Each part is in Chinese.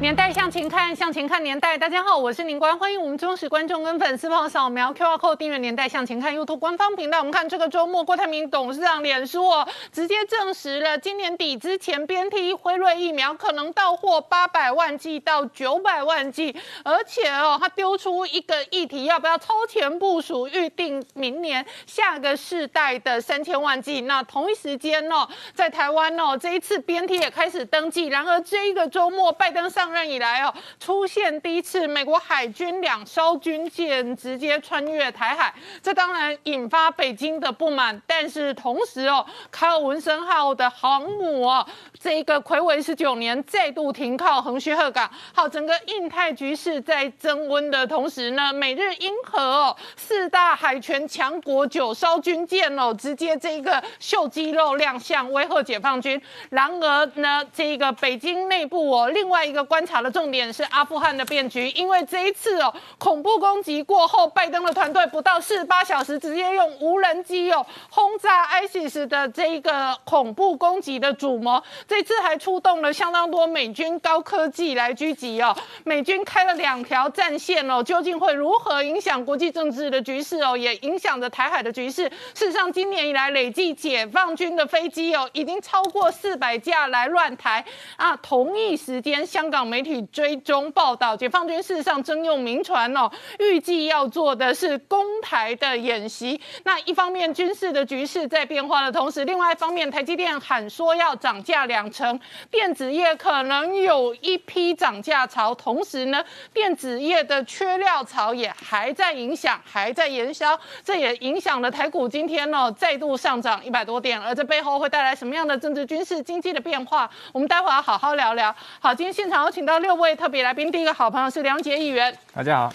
年代向前看，向前看年代。大家好，我是宁官，欢迎我们忠实观众跟粉丝朋友扫描 QR Code 订阅《年代向前看》YouTube 官方频道。我们看这个周末，郭台铭董事长脸书哦，直接证实了今年底之前，边 T 辉瑞疫苗可能到货八百万剂到九百万剂，而且哦，他丢出一个议题，要不要超前部署，预定明年下个世代的三千万剂？那同一时间哦，在台湾哦，这一次边 T 也开始登记。然而这一个周末，拜登上任以来哦，出现第一次美国海军两艘军舰直接穿越台海，这当然引发北京的不满。但是同时哦，卡尔文森号的航母哦，这一个魁违十九年再度停靠横须贺港。好，整个印太局势在增温的同时呢，美日英荷哦四大海权强国九艘军舰哦，直接这一个秀肌肉亮相，威吓解放军。然而呢，这个北京内部哦，另外一个关观察的重点是阿富汗的变局，因为这一次哦，恐怖攻击过后，拜登的团队不到四十八小时，直接用无人机哦轰炸 ISIS 的这一个恐怖攻击的主谋。这次还出动了相当多美军高科技来狙击哦，美军开了两条战线哦，究竟会如何影响国际政治的局势哦，也影响着台海的局势。事实上，今年以来累计解放军的飞机哦，已经超过四百架来乱台啊。同一时间，香港媒体追踪报道，解放军事实上征用民船哦，预计要做的是攻台的演习。那一方面军事的局势在变化的同时，另外一方面台积电喊说要涨价两成，电子业可能有一批涨价潮，同时呢，电子业的缺料潮也还在影响，还在延烧，这也影响了台股今天呢再度上涨一百多点，而这背后会带来什么样的政治、军事、经济的变化？我们待会儿好好聊聊。好，今天现场有请到六位特别来宾，第一个好朋友是梁杰议员，大家好；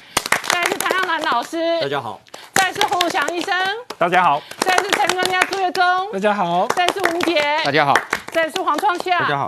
再来是谭耀南老师，大家好；再来是胡祥医生，大家好；再来是陈专家朱月忠，大家好；再来是吴杰，大家好；再来是黄创夏，大家好。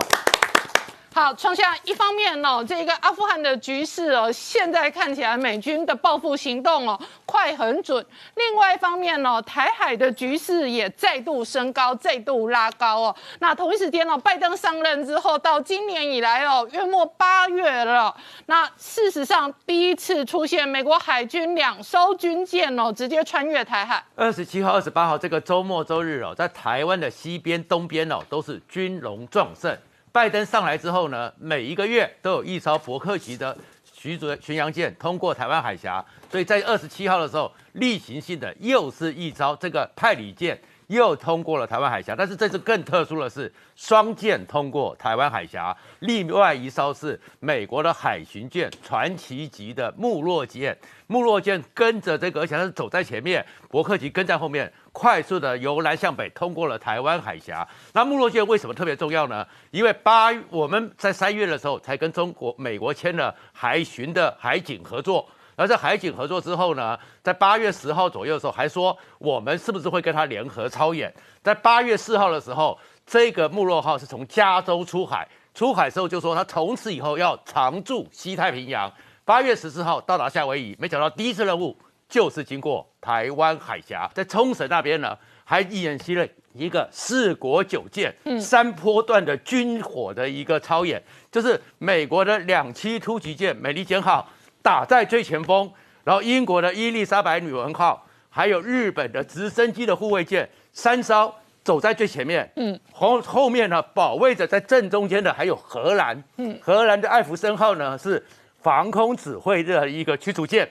好，创下一方面哦，这个阿富汗的局势哦，现在看起来美军的报复行动哦快很准。另外一方面哦，台海的局势也再度升高，再度拉高哦。那同一时间哦，拜登上任之后到今年以来哦，约莫八月了，那事实上第一次出现美国海军两艘军舰哦直接穿越台海。二十七号、二十八号这个周末周日哦，在台湾的西边、东边哦，都是军容壮盛。拜登上来之后呢，每一个月都有一艘伯克级的巡逐巡洋舰通过台湾海峡，所以在二十七号的时候，例行性的又是一艘这个派里舰又通过了台湾海峡，但是这次更特殊的是双舰通过台湾海峡，另外一艘是美国的海巡舰传奇级的穆洛舰，穆洛舰跟着这个，而且它是走在前面，伯克级跟在后面。快速的由南向北通过了台湾海峡。那穆洛舰为什么特别重要呢？因为八我们在三月的时候才跟中国、美国签了海巡的海警合作。而在海警合作之后呢，在八月十号左右的时候还说我们是不是会跟他联合操演？在八月四号的时候，这个穆洛号是从加州出海，出海时候就说他从此以后要常驻西太平洋。八月十四号到达夏威夷，没想到第一次任务。就是经过台湾海峡，在冲绳那边呢，还演习了一个四国九舰三波段的军火的一个操演，就是美国的两栖突击舰美利坚号打在最前锋，然后英国的伊丽莎白女王号，还有日本的直升机的护卫舰三艘走在最前面，嗯，后后面呢保卫着在正中间的还有荷兰，嗯，荷兰的艾弗森号呢是防空指挥的一个驱逐舰。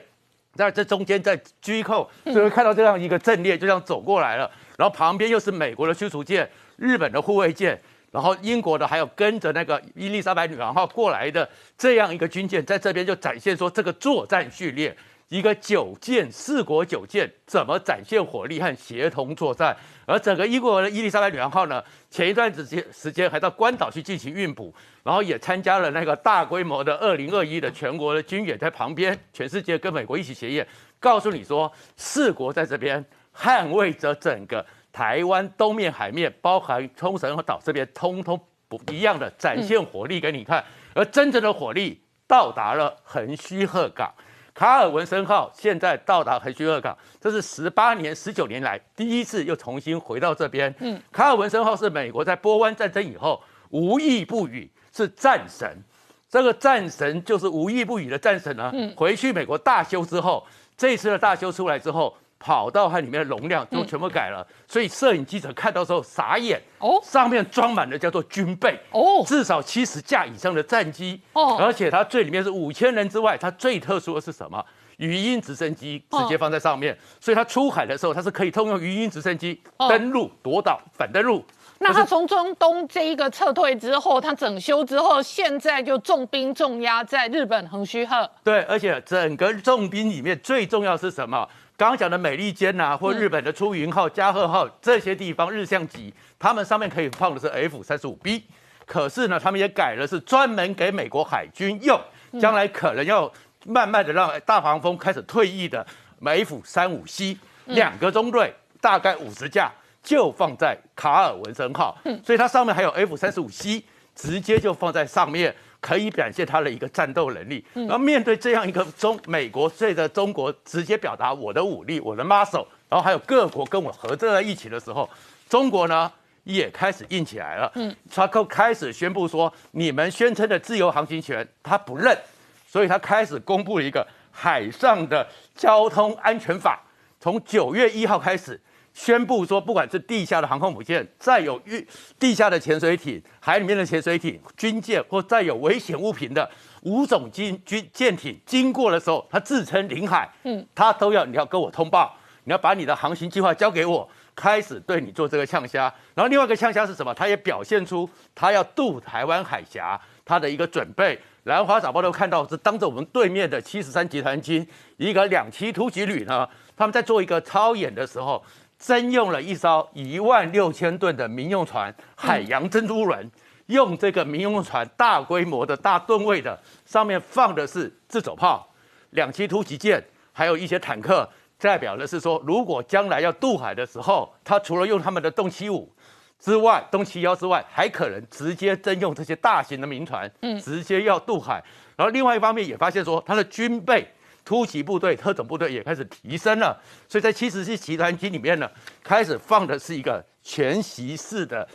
在这中间，在居扣，就会看到这样一个阵列，就这样走过来了。然后旁边又是美国的驱逐舰、日本的护卫舰，然后英国的还有跟着那个伊丽莎白女王号过来的这样一个军舰，在这边就展现说这个作战序列。一个九舰四国九舰怎么展现火力和协同作战？而整个英国的伊丽莎白女王号呢？前一段时间时间还到关岛去进行运补，然后也参加了那个大规模的二零二一的全国的军演，在旁边，全世界跟美国一起协演，告诉你说四国在这边捍卫着整个台湾东面海面，包含冲绳和岛这边，通通不一样的展现火力给你看，而真正的火力到达了横须贺港。卡尔文森号现在到达横须贺港，这是十八年、十九年来第一次又重新回到这边。嗯，卡尔文森号是美国在波湾战争以后无意不语，是战神。这个战神就是无意不语的战神呢。嗯，回去美国大修之后，这次的大修出来之后。跑道和里面的容量都全部改了，所以摄影记者看到之后傻眼哦，上面装满了叫做军备哦，至少七十架以上的战机哦，而且它最里面是五千人之外，它最特殊的是什么？语音直升机直接放在上面，所以它出海的时候它是可以通用语音直升机登陆、夺岛、反登陆。那它从中东这一个撤退之后，它整修之后，现在就重兵重压在日本横须贺。对，而且整个重兵里面最重要是什么？刚刚讲的美利坚呐，或日本的出云号、加贺号这些地方日向级，他们上面可以放的是 F 三十五 B，可是呢，他们也改了，是专门给美国海军用，将来可能要慢慢的让大黄蜂开始退役的 F 三五 C，两个中队大概五十架就放在卡尔文森号，所以它上面还有 F 三十五 C，直接就放在上面。可以表现他的一个战斗能力，然后面对这样一个中美国对着中国直接表达我的武力、我的 muscle，然后还有各国跟我合作在一起的时候，中国呢也开始硬起来了。嗯，他开始宣布说，你们宣称的自由航行权他不认，所以他开始公布了一个海上的交通安全法，从九月一号开始。宣布说，不管是地下的航空母舰，再有运地下的潜水艇、海里面的潜水艇、军舰或再有危险物品的五种军军舰艇经过的时候，他自称领海，嗯，他都要你要跟我通报，你要把你的航行计划交给我，开始对你做这个呛虾。然后另外一个呛虾是什么？他也表现出他要渡台湾海峡，他的一个准备。兰花早报都看到是当着我们对面的七十三集团军一个两栖突击旅呢，他们在做一个操演的时候。征用了一艘一万六千吨的民用船“海洋珍珠轮”，用这个民用船大规模的大吨位的，上面放的是自走炮、两栖突击舰，还有一些坦克，代表的是说，如果将来要渡海的时候，它除了用他们的动七五之外，动七幺之外，还可能直接征用这些大型的民船，嗯，直接要渡海。然后另外一方面也发现说，它的军备。突击部队、特种部队也开始提升了，所以在七十七集团军里面呢，开始放的是一个全息式的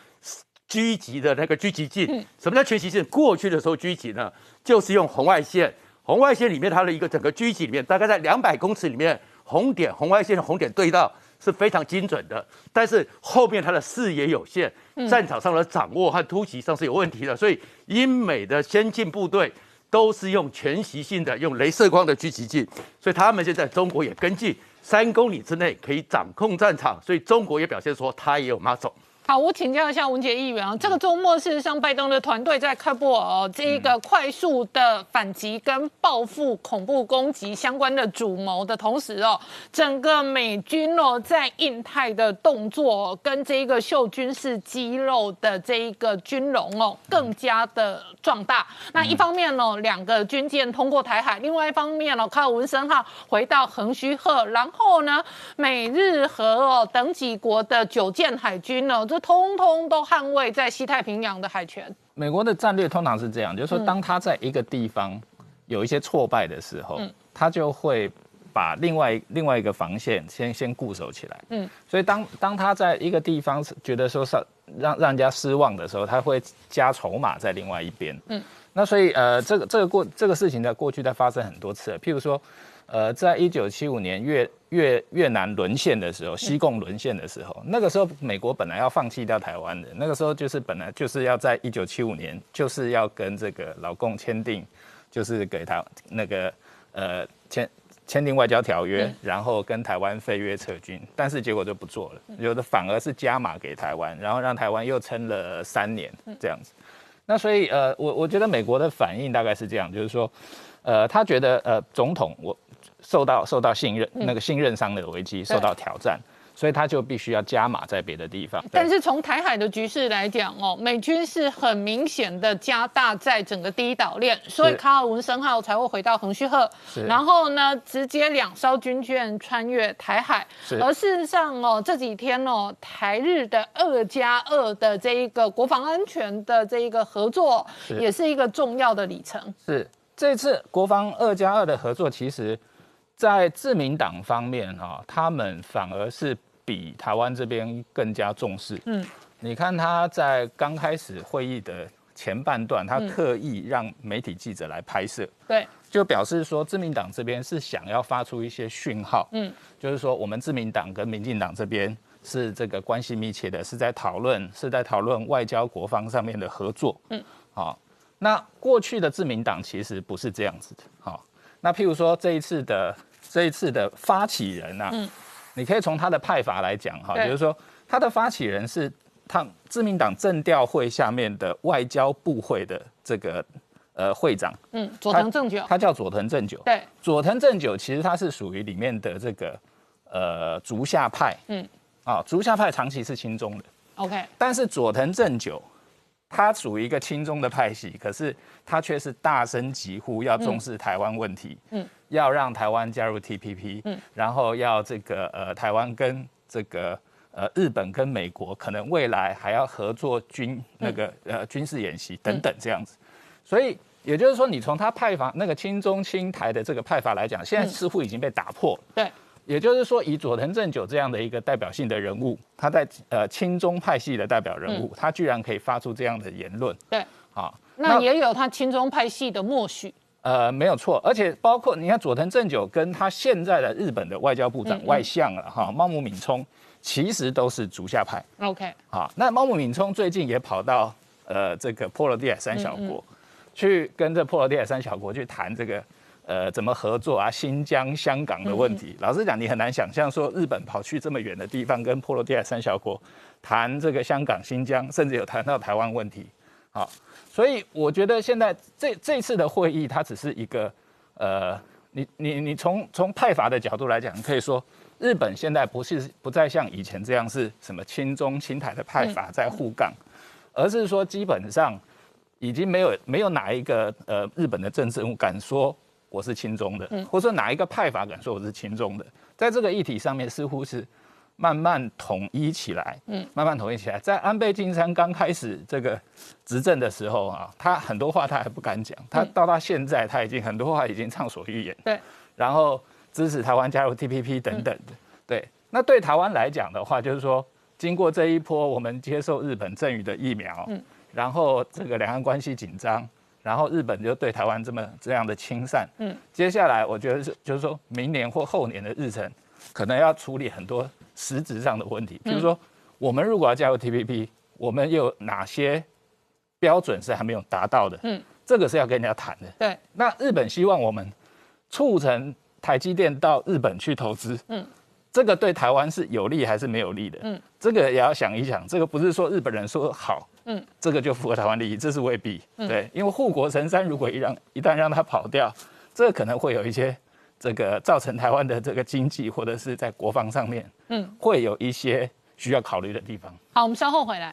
狙击的那个狙击镜。什么叫全息式？过去的时候狙击呢，就是用红外线，红外线里面它的一个整个狙击里面，大概在两百公尺里面，红点红外线的红点对到是非常精准的，但是后面它的视野有限，战场上的掌握和突袭上是有问题的，所以英美的先进部队。都是用全息性的，用镭射光的狙击镜，所以他们现在中国也跟进三公里之内可以掌控战场，所以中国也表现说他也有 muscle。好，我请教一下文杰议员啊，这个周末事实上，拜登的团队在开布尔这一个快速的反击跟报复恐怖攻击相关的主谋的同时哦，整个美军哦在印太的动作跟这一个秀军事肌肉的这一个军容哦更加的壮大。那一方面呢，两个军舰通过台海；另外一方面呢，靠文森号回到横须贺，然后呢，美日和哦等几国的九舰海军呢。这通通都捍卫在西太平洋的海权。美国的战略通常是这样，就是说，当他在一个地方有一些挫败的时候，他就会把另外另外一个防线先先固守起来。嗯，所以当当他在一个地方觉得说是让让人家失望的时候，他会加筹码在另外一边。嗯，那所以呃，这个这个过这个事情在过去在发生很多次，譬如说。呃，在一九七五年越越越南沦陷的时候，西贡沦陷的时候，那个时候美国本来要放弃掉台湾的，那个时候就是本来就是要在一九七五年就是要跟这个老共签订，就是给他那个呃签签订外交条约，然后跟台湾废约撤军，但是结果就不做了，有的反而是加码给台湾，然后让台湾又撑了三年这样子。那所以呃，我我觉得美国的反应大概是这样，就是说，呃，他觉得呃总统我。受到受到信任那个信任上的危机受到挑战，所以他就必须要加码在别的地方。但是从台海的局势来讲哦，美军是很明显的加大在整个第一岛链，所以卡尔文森号才会回到横须贺，然后呢，直接两艘军舰穿越台海。而事实上哦，这几天哦，台日的二加二的这一个国防安全的这一个合作，也是一个重要的里程。是这次国防二加二的合作，其实。在自民党方面，哈，他们反而是比台湾这边更加重视。嗯，你看他在刚开始会议的前半段，他特意让媒体记者来拍摄，对，就表示说自民党这边是想要发出一些讯号，嗯，就是说我们自民党跟民进党这边是这个关系密切的，是在讨论，是在讨论外交国防上面的合作，嗯，好，那过去的自民党其实不是这样子的，好，那譬如说这一次的。这一次的发起人呐，嗯。你可以从他的派法来讲哈，就是说他的发起人是他自民党政调会下面的外交部会的这个呃会长，嗯，佐藤正久，他叫佐藤正久，对，佐藤正久其实他是属于里面的这个呃竹下派，嗯，啊，竹下派长期是亲中的，OK，但是佐藤正久他属于一个亲中的派系，可是他却是大声疾呼要重视台湾问题，嗯。要让台湾加入 TPP，嗯，然后要这个呃，台湾跟这个呃日本跟美国可能未来还要合作军那个呃军事演习等等这样子，所以也就是说，你从他派法那个亲中亲台的这个派法来讲，现在似乎已经被打破。对，也就是说，以佐藤正久这样的一个代表性的人物，他在呃亲中派系的代表人物，他居然可以发出这样的言论。对，啊，那也有他亲中派系的默许。呃，没有错，而且包括你看佐藤正久跟他现在的日本的外交部长外相了哈，茂木敏充，其实都是竹下派。OK，好，那茂木敏充最近也跑到呃这个波罗的海三小国，去跟这波罗的海三小国去谈这个呃怎么合作啊，新疆、香港的问题。老实讲，你很难想象说日本跑去这么远的地方跟波罗的海三小国谈这个香港、新疆，甚至有谈到台湾问题。好。所以我觉得现在这这次的会议，它只是一个，呃，你你你从从派法的角度来讲，可以说日本现在不是不再像以前这样是什么亲中亲台的派法在互杠，而是说基本上已经没有没有哪一个呃日本的政治人物敢说我是亲中的，或者说哪一个派法敢说我是亲中的，在这个议题上面似乎是。慢慢统一起来，嗯，慢慢统一起来。在安倍晋三刚开始这个执政的时候啊，他很多话他还不敢讲，他到他现在他已经很多话已经畅所欲言，对。然后支持台湾加入 TPP 等等的，对。那对台湾来讲的话，就是说经过这一波我们接受日本赠予的疫苗，嗯，然后这个两岸关系紧张，然后日本就对台湾这么这样的亲善，嗯，接下来我觉得是就是说明年或后年的日程，可能要处理很多。实质上的问题，比如说，我们如果要加入 TPP，我们有哪些标准是还没有达到的？嗯，这个是要跟人家谈的。对，那日本希望我们促成台积电到日本去投资。嗯，这个对台湾是有利还是没有利的？嗯，这个也要想一想。这个不是说日本人说好，嗯，这个就符合台湾利益，这是未必。对，因为护国神山如果一让一旦让它跑掉，这可能会有一些。这个造成台湾的这个经济或者是在国防上面，嗯，会有一些需要考虑的地方。好，我们稍后回来。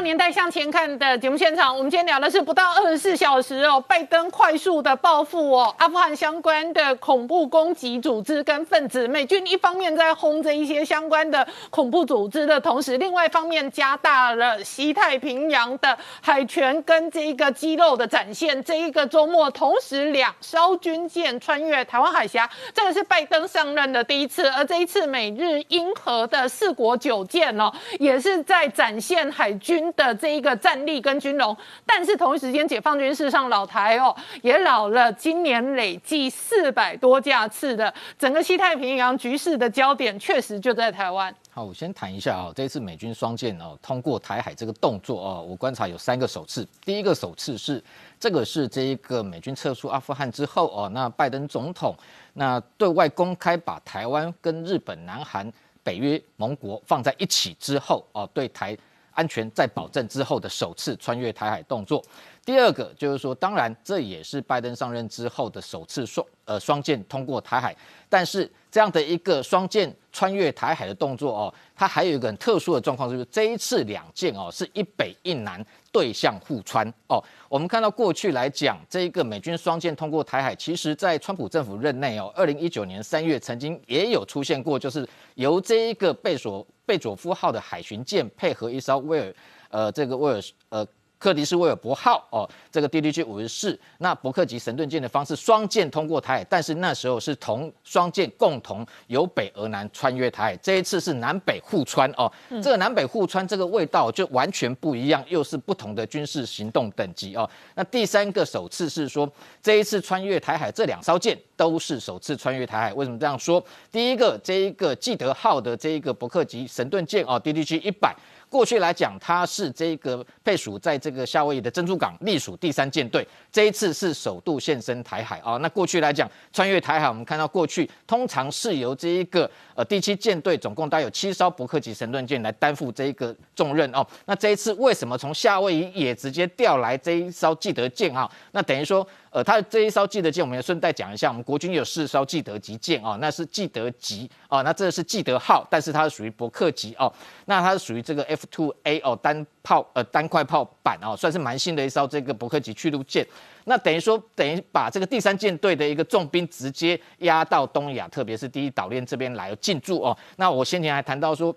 年代向前看的节目现场，我们今天聊的是不到二十四小时哦，拜登快速的报复哦，阿富汗相关的恐怖攻击组织跟分子，美军一方面在轰着一些相关的恐怖组织的同时，另外一方面加大了西太平洋的海权跟这一个肌肉的展现。这一个周末，同时两艘军舰穿越台湾海峡，这个是拜登上任的第一次，而这一次美日英荷的四国九舰哦，也是在展现海军。的这一个战力跟军容，但是同一时间，解放军事上老台哦也老了，今年累计四百多架次的整个西太平洋局势的焦点，确实就在台湾。好，我先谈一下啊，这一次美军双舰哦通过台海这个动作哦，我观察有三个首次。第一个首次是这个是这一个美军撤出阿富汗之后哦，那拜登总统那对外公开把台湾跟日本、南韩、北约盟国放在一起之后哦，对台。安全在保证之后的首次穿越台海动作。第二个就是说，当然这也是拜登上任之后的首次双呃双舰通过台海，但是这样的一个双舰穿越台海的动作哦，它还有一个很特殊的状况，就是这一次两舰哦是一北一南对向互穿哦。我们看到过去来讲，这一个美军双舰通过台海，其实在川普政府任内哦，二零一九年三月曾经也有出现过，就是由这一个贝索贝佐夫号的海巡舰配合一艘威尔呃这个威尔呃。克迪斯威尔伯号哦，这个 DDG 五十四，那伯克级神盾舰的方式双舰通过台海，但是那时候是同双舰共同由北而南穿越台海，这一次是南北互穿哦，这个南北互穿这个味道就完全不一样，又是不同的军事行动等级哦。那第三个首次是说，这一次穿越台海这两艘舰都是首次穿越台海，为什么这样说？第一个这一个记得号的这一个伯克级神盾舰哦，DDG 一百。过去来讲，它是这个配属在这个夏威夷的珍珠港隶属第三舰队。这一次是首度现身台海啊。那过去来讲，穿越台海，我们看到过去通常是由这一个呃第七舰队，总共带有七艘伯克级神盾舰来担负这一个重任哦。那这一次为什么从夏威夷也直接调来这一艘记得舰啊？那等于说。呃，它这一艘记得舰，我们也顺带讲一下，我们国军有四艘记得级舰啊，那是记得级啊，那这是记得号，但是它是属于伯克级哦，那它是属于这个 F two A 哦，单炮呃单块炮版哦，算是蛮新的一艘这个伯克级驱逐舰，那等于说等于把这个第三舰队的一个重兵直接压到东亚，特别是第一岛链这边来进驻哦，那我先前还谈到说。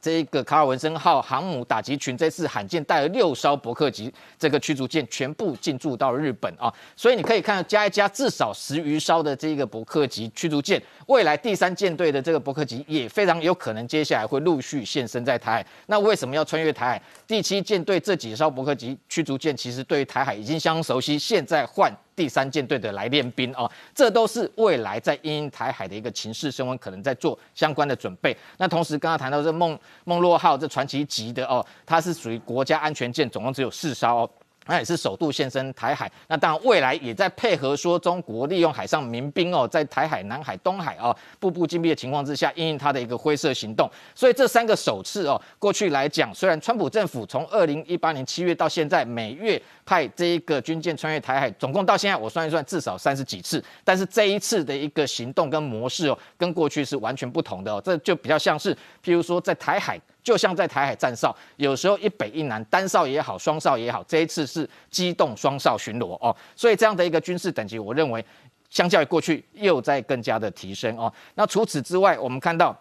这个卡尔文森号航母打击群这次罕见带了六艘伯克级这个驱逐舰全部进驻到日本啊，所以你可以看到加一加至少十余艘的这个伯克级驱逐舰，未来第三舰队的这个伯克级也非常有可能接下来会陆续现身在台海。那为什么要穿越台海？第七舰队这几艘伯克级驱逐舰其实对于台海已经相当熟悉，现在换。第三舰队的来练兵哦，这都是未来在因台海的一个情势升温，可能在做相关的准备。那同时刚刚谈到这梦梦洛号这传奇级的哦，它是属于国家安全舰，总共只有四艘哦。那也是首度现身台海，那当然未来也在配合说中国利用海上民兵哦，在台海、南海、东海哦，步步紧逼的情况之下，应应它的一个灰色行动。所以这三个首次哦，过去来讲，虽然川普政府从二零一八年七月到现在，每月派这一个军舰穿越台海，总共到现在我算一算，至少三十几次。但是这一次的一个行动跟模式哦，跟过去是完全不同的哦，这就比较像是，譬如说在台海。就像在台海站哨，有时候一北一南，单哨也好，双哨也好，这一次是机动双哨巡逻哦，所以这样的一个军事等级，我认为相较于过去又在更加的提升哦。那除此之外，我们看到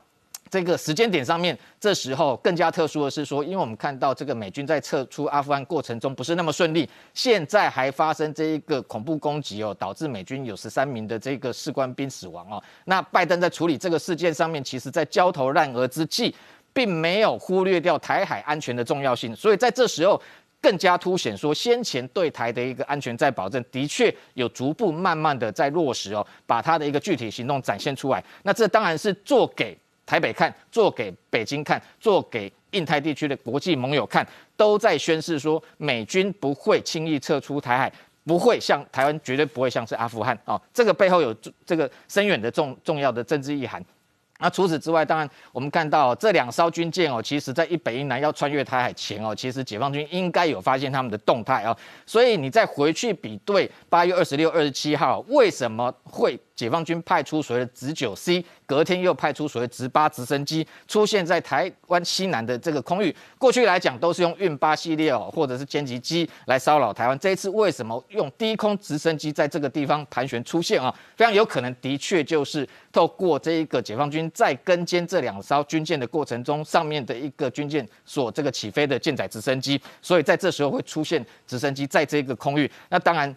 这个时间点上面，这时候更加特殊的是说，因为我们看到这个美军在撤出阿富汗过程中不是那么顺利，现在还发生这一个恐怖攻击哦，导致美军有十三名的这个士官兵死亡哦。那拜登在处理这个事件上面，其实在焦头烂额之际。并没有忽略掉台海安全的重要性，所以在这时候更加凸显说，先前对台的一个安全在保证，的确有逐步慢慢的在落实哦，把它的一个具体行动展现出来。那这当然是做给台北看，做给北京看，做给印太地区的国际盟友看，都在宣示说，美军不会轻易撤出台海，不会像台湾绝对不会像是阿富汗哦，这个背后有这个深远的重重要的政治意涵。那除此之外，当然我们看到这两艘军舰哦，其实在一北一南要穿越台海前哦，其实解放军应该有发现他们的动态哦，所以你再回去比对八月二十六、二十七号，为什么会？解放军派出所谓的直九 C，隔天又派出所谓直八直升机出现在台湾西南的这个空域。过去来讲都是用运八系列哦，或者是歼击机来骚扰台湾。这一次为什么用低空直升机在这个地方盘旋出现啊？非常有可能的确就是透过这一个解放军在跟歼这两艘军舰的过程中，上面的一个军舰所这个起飞的舰载直升机，所以在这时候会出现直升机在这个空域。那当然。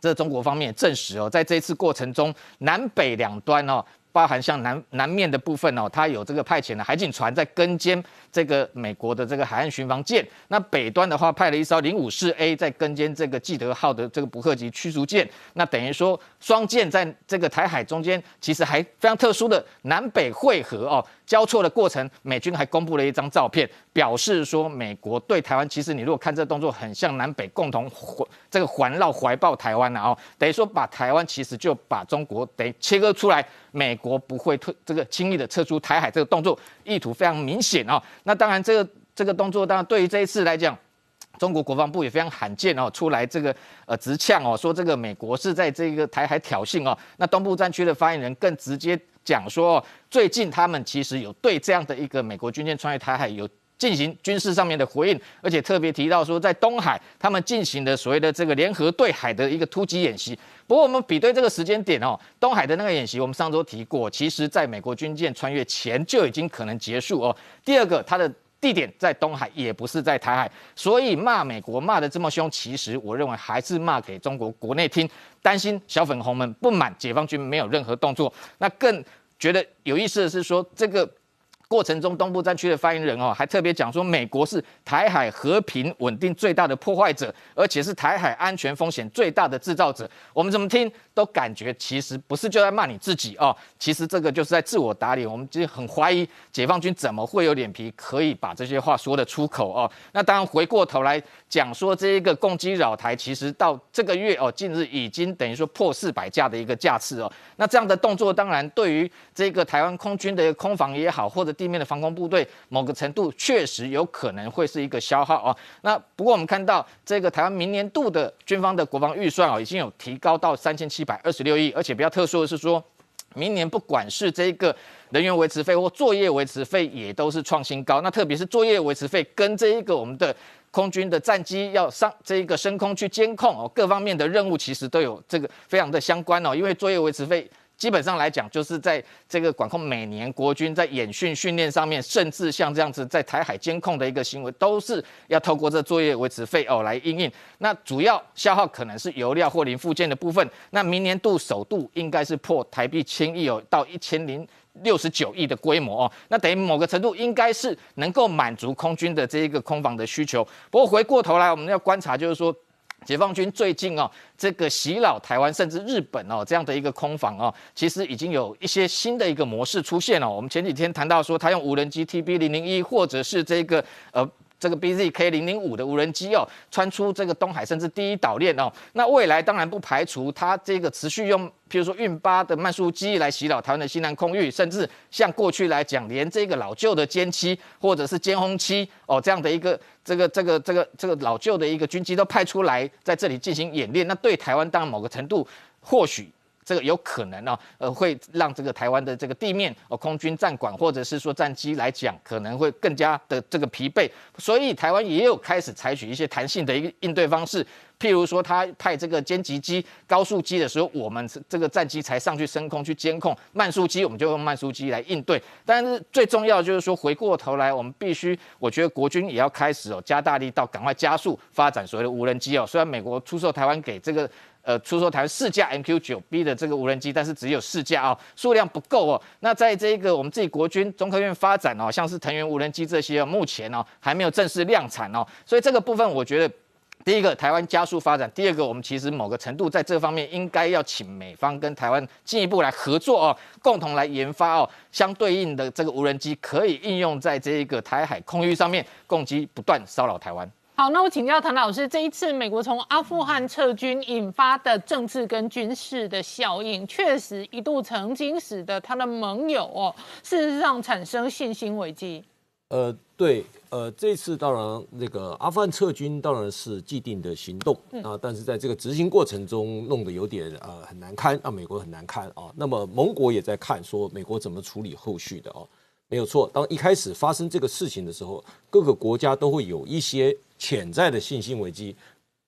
这中国方面证实哦，在这次过程中，南北两端哦，包含像南南面的部分哦，它有这个派遣的海警船在跟监这个美国的这个海岸巡防舰。那北端的话，派了一艘零五四 A 在跟监这个记德号的这个伯克级驱逐舰。那等于说，双舰在这个台海中间，其实还非常特殊的南北汇合哦。交错的过程，美军还公布了一张照片，表示说美国对台湾，其实你如果看这动作，很像南北共同环这个环绕怀抱台湾啊哦，等于说把台湾其实就把中国等切割出来，美国不会退这个轻易的撤出台海这个动作，意图非常明显哦。那当然这个这个动作，当然对于这一次来讲。中国国防部也非常罕见哦，出来这个呃直呛哦，说这个美国是在这个台海挑衅哦。那东部战区的发言人更直接讲说，最近他们其实有对这样的一个美国军舰穿越台海有进行军事上面的回应，而且特别提到说，在东海他们进行的所谓的这个联合对海的一个突击演习。不过我们比对这个时间点哦，东海的那个演习，我们上周提过，其实在美国军舰穿越前就已经可能结束哦。第二个，它的。地点在东海，也不是在台海，所以骂美国骂得这么凶，其实我认为还是骂给中国国内听，担心小粉红们不满解放军没有任何动作。那更觉得有意思的是说这个。过程中，东部战区的发言人哦，还特别讲说，美国是台海和平稳定最大的破坏者，而且是台海安全风险最大的制造者。我们怎么听都感觉其实不是就在骂你自己哦，其实这个就是在自我打脸。我们其实很怀疑解放军怎么会有脸皮可以把这些话说得出口哦。那当然回过头来讲说，这一个攻击扰台，其实到这个月哦，近日已经等于说破四百架的一个架次哦。那这样的动作，当然对于这个台湾空军的空防也好，或者地面的防空部队，某个程度确实有可能会是一个消耗啊。那不过我们看到这个台湾明年度的军方的国防预算啊，已经有提高到三千七百二十六亿，而且比较特殊的是说，明年不管是这个人员维持费或作业维持费，也都是创新高。那特别是作业维持费跟这一个我们的空军的战机要上这一个升空去监控哦，各方面的任务其实都有这个非常的相关哦，因为作业维持费。基本上来讲，就是在这个管控每年国军在演训训练上面，甚至像这样子在台海监控的一个行为，都是要透过这作业维持费哦来应应。那主要消耗可能是油料或零附件的部分。那明年度首度应该是破台币千亿哦，到一千零六十九亿的规模哦。那等于某个程度应该是能够满足空军的这一个空防的需求。不过回过头来，我们要观察就是说。解放军最近哦，这个袭扰台湾甚至日本哦，这样的一个空防哦，其实已经有一些新的一个模式出现了。我们前几天谈到说，他用无人机 TB 零零一，或者是这个呃。这个 BZK 零零五的无人机哦，穿出这个东海甚至第一岛链哦，那未来当然不排除它这个持续用，譬如说运八的慢速机来袭扰台湾的西南空域，甚至像过去来讲，连这个老旧的歼七或者是歼轰七哦这样的一个这个这个这个这个老旧的一个军机都派出来在这里进行演练，那对台湾当然某个程度或许。这个有可能呢，呃，会让这个台湾的这个地面哦空军战管或者是说战机来讲，可能会更加的这个疲惫，所以台湾也有开始采取一些弹性的一个应对方式，譬如说他派这个歼击机、高速机的时候，我们这个战机才上去升空去监控，慢速机我们就用慢速机来应对。但是最重要就是说，回过头来，我们必须，我觉得国军也要开始哦加大力道，赶快加速发展所谓的无人机哦。虽然美国出售台湾给这个。呃，出售台湾四架 MQ 九 B 的这个无人机，但是只有四架哦，数量不够哦。那在这个我们自己国军中科院发展哦，像是藤原无人机这些，目前哦还没有正式量产哦。所以这个部分，我觉得第一个台湾加速发展，第二个我们其实某个程度在这方面应该要请美方跟台湾进一步来合作哦，共同来研发哦相对应的这个无人机，可以应用在这一个台海空域上面，攻击不断骚扰台湾。好，那我请教唐老师，这一次美国从阿富汗撤军引发的政治跟军事的效应，确实一度曾经使得他的盟友哦，事实上产生信心危机。呃，对，呃，这次当然那个阿富汗撤军当然是既定的行动啊，但是在这个执行过程中弄得有点呃很难堪，让美国很难堪啊。那么盟国也在看说美国怎么处理后续的哦。没有错，当一开始发生这个事情的时候，各个国家都会有一些潜在的信心危机，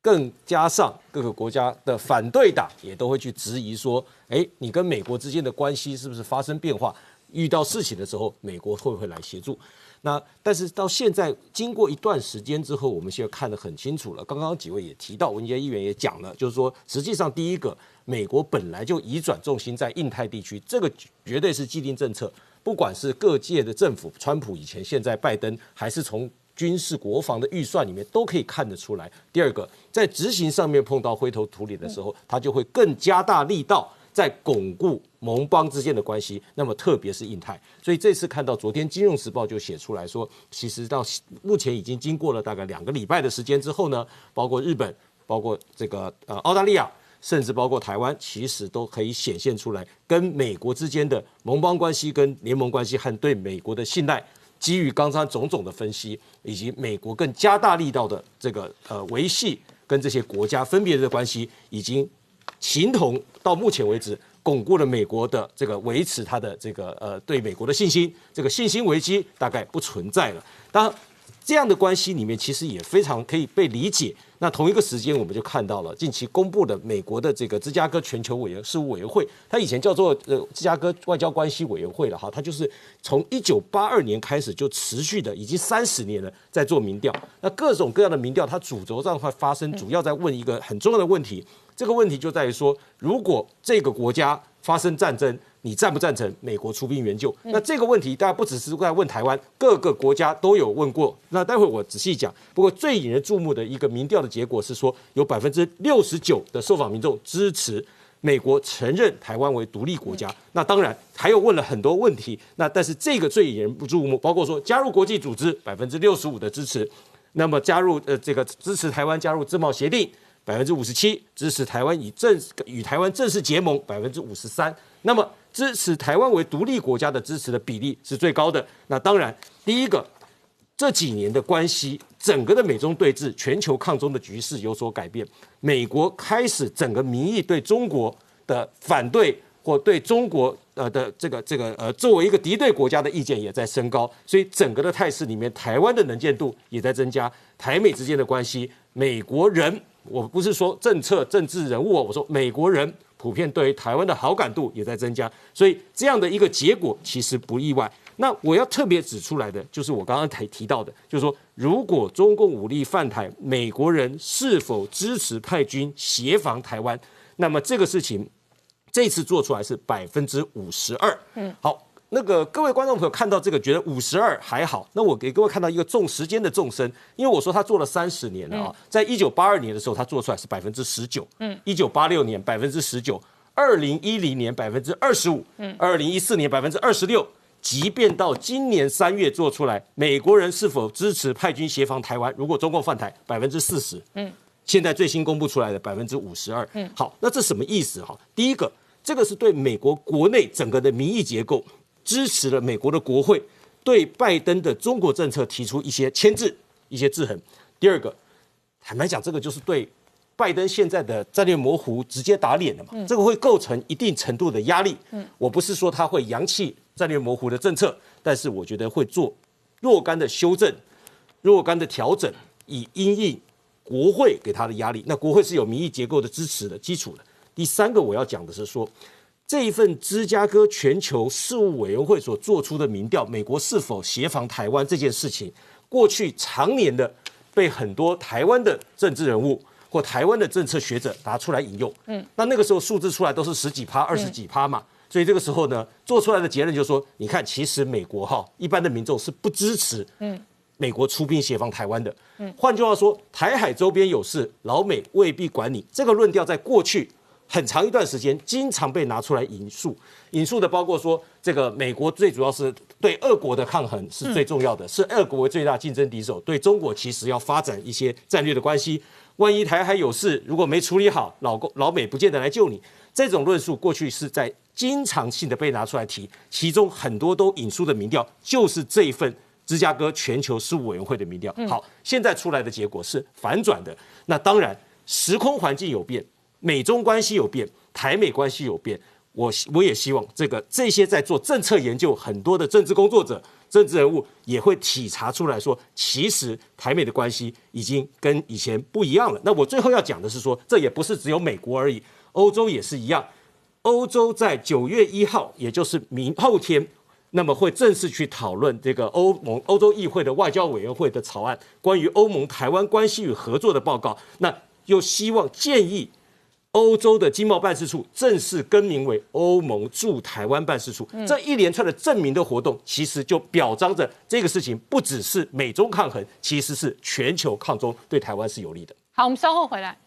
更加上各个国家的反对党也都会去质疑说：，哎，你跟美国之间的关系是不是发生变化？遇到事情的时候，美国会不会来协助？那但是到现在，经过一段时间之后，我们现在看得很清楚了。刚刚几位也提到，文杰议员也讲了，就是说，实际上第一个，美国本来就移转重心在印太地区，这个绝对是既定政策。不管是各界的政府，川普以前、现在拜登，还是从军事国防的预算里面，都可以看得出来。第二个，在执行上面碰到灰头土脸的时候，他就会更加大力道在巩固盟邦之间的关系。那么，特别是印太，所以这次看到昨天《金融时报》就写出来说，其实到目前已经经过了大概两个礼拜的时间之后呢，包括日本，包括这个呃澳大利亚。甚至包括台湾，其实都可以显现出来，跟美国之间的盟邦关系、跟联盟关系和对美国的信赖，基于刚刚种种的分析，以及美国更加大力道的这个呃维系跟这些国家分别的关系，已经形同到目前为止巩固了美国的这个维持它的这个呃对美国的信心，这个信心危机大概不存在了。当。这样的关系里面，其实也非常可以被理解。那同一个时间，我们就看到了近期公布的美国的这个芝加哥全球委员事务委员会，它以前叫做呃芝加哥外交关系委员会了哈，它就是从一九八二年开始就持续的，已经三十年了，在做民调。那各种各样的民调，它主轴上会发生，主要在问一个很重要的问题。这个问题就在于说，如果这个国家发生战争，你赞不赞成美国出兵援救？那这个问题，大家不只是在问台湾，各个国家都有问过。那待会我仔细讲。不过最引人注目的一个民调的结果是说，有百分之六十九的受访民众支持美国承认台湾为独立国家。那当然还有问了很多问题。那但是这个最引人注目，包括说加入国际组织，百分之六十五的支持。那么加入呃这个支持台湾加入自贸协定，百分之五十七支持台湾以正与台湾正式结盟，百分之五十三。那么支持台湾为独立国家的支持的比例是最高的。那当然，第一个，这几年的关系，整个的美中对峙、全球抗中的局势有所改变。美国开始整个民意对中国的反对，或对中国呃的这个这个呃作为一个敌对国家的意见也在升高。所以整个的态势里面，台湾的能见度也在增加。台美之间的关系，美国人，我不是说政策政治人物，我说美国人。普遍对于台湾的好感度也在增加，所以这样的一个结果其实不意外。那我要特别指出来的，就是我刚刚提提到的，就是说，如果中共武力犯台，美国人是否支持派军协防台湾？那么这个事情，这次做出来是百分之五十二。嗯，好。那个各位观众朋友看到这个，觉得五十二还好。那我给各位看到一个重时间的纵深，因为我说他做了三十年了啊，在一九八二年的时候，他做出来是百分之十九，嗯，一九八六年百分之十九，二零一零年百分之二十五，嗯，二零一四年百分之二十六，即便到今年三月做出来，美国人是否支持派军协防台湾？如果中共犯台，百分之四十，嗯，现在最新公布出来的百分之五十二，嗯，好，那这什么意思哈？第一个，这个是对美国国内整个的民意结构。支持了美国的国会对拜登的中国政策提出一些牵制、一些制衡。第二个，坦白讲，这个就是对拜登现在的战略模糊直接打脸了嘛？这个会构成一定程度的压力。嗯，我不是说他会扬弃战略模糊的政策，但是我觉得会做若干的修正、若干的调整，以因应国会给他的压力。那国会是有民意结构的支持的基础的。第三个，我要讲的是说。这一份芝加哥全球事务委员会所做出的民调，美国是否协防台湾这件事情，过去常年的被很多台湾的政治人物或台湾的政策学者拿出来引用。嗯，那那个时候数字出来都是十几趴、二十几趴嘛，所以这个时候呢，做出来的结论就是说，你看，其实美国哈一般的民众是不支持嗯美国出兵协防台湾的。嗯，换句话说，台海周边有事，老美未必管你。这个论调在过去。很长一段时间，经常被拿出来引述，引述的包括说，这个美国最主要是对俄国的抗衡是最重要的，是俄国为最大竞争敌手，对中国其实要发展一些战略的关系。万一台海有事，如果没处理好，老公老美不见得来救你。这种论述过去是在经常性的被拿出来提，其中很多都引述的民调就是这一份芝加哥全球事务委员会的民调。好，现在出来的结果是反转的。那当然，时空环境有变。美中关系有变，台美关系有变，我我也希望这个这些在做政策研究很多的政治工作者、政治人物也会体察出来说，其实台美的关系已经跟以前不一样了。那我最后要讲的是说，这也不是只有美国而已，欧洲也是一样。欧洲在九月一号，也就是明后天，那么会正式去讨论这个欧盟欧洲议会的外交委员会的草案，关于欧盟台湾关系与合作的报告。那又希望建议。欧洲的经贸办事处正式更名为欧盟驻台湾办事处，这一连串的证明的活动，其实就表彰着这个事情不只是美中抗衡，其实是全球抗中，对台湾是有利的。好，我们稍后回来。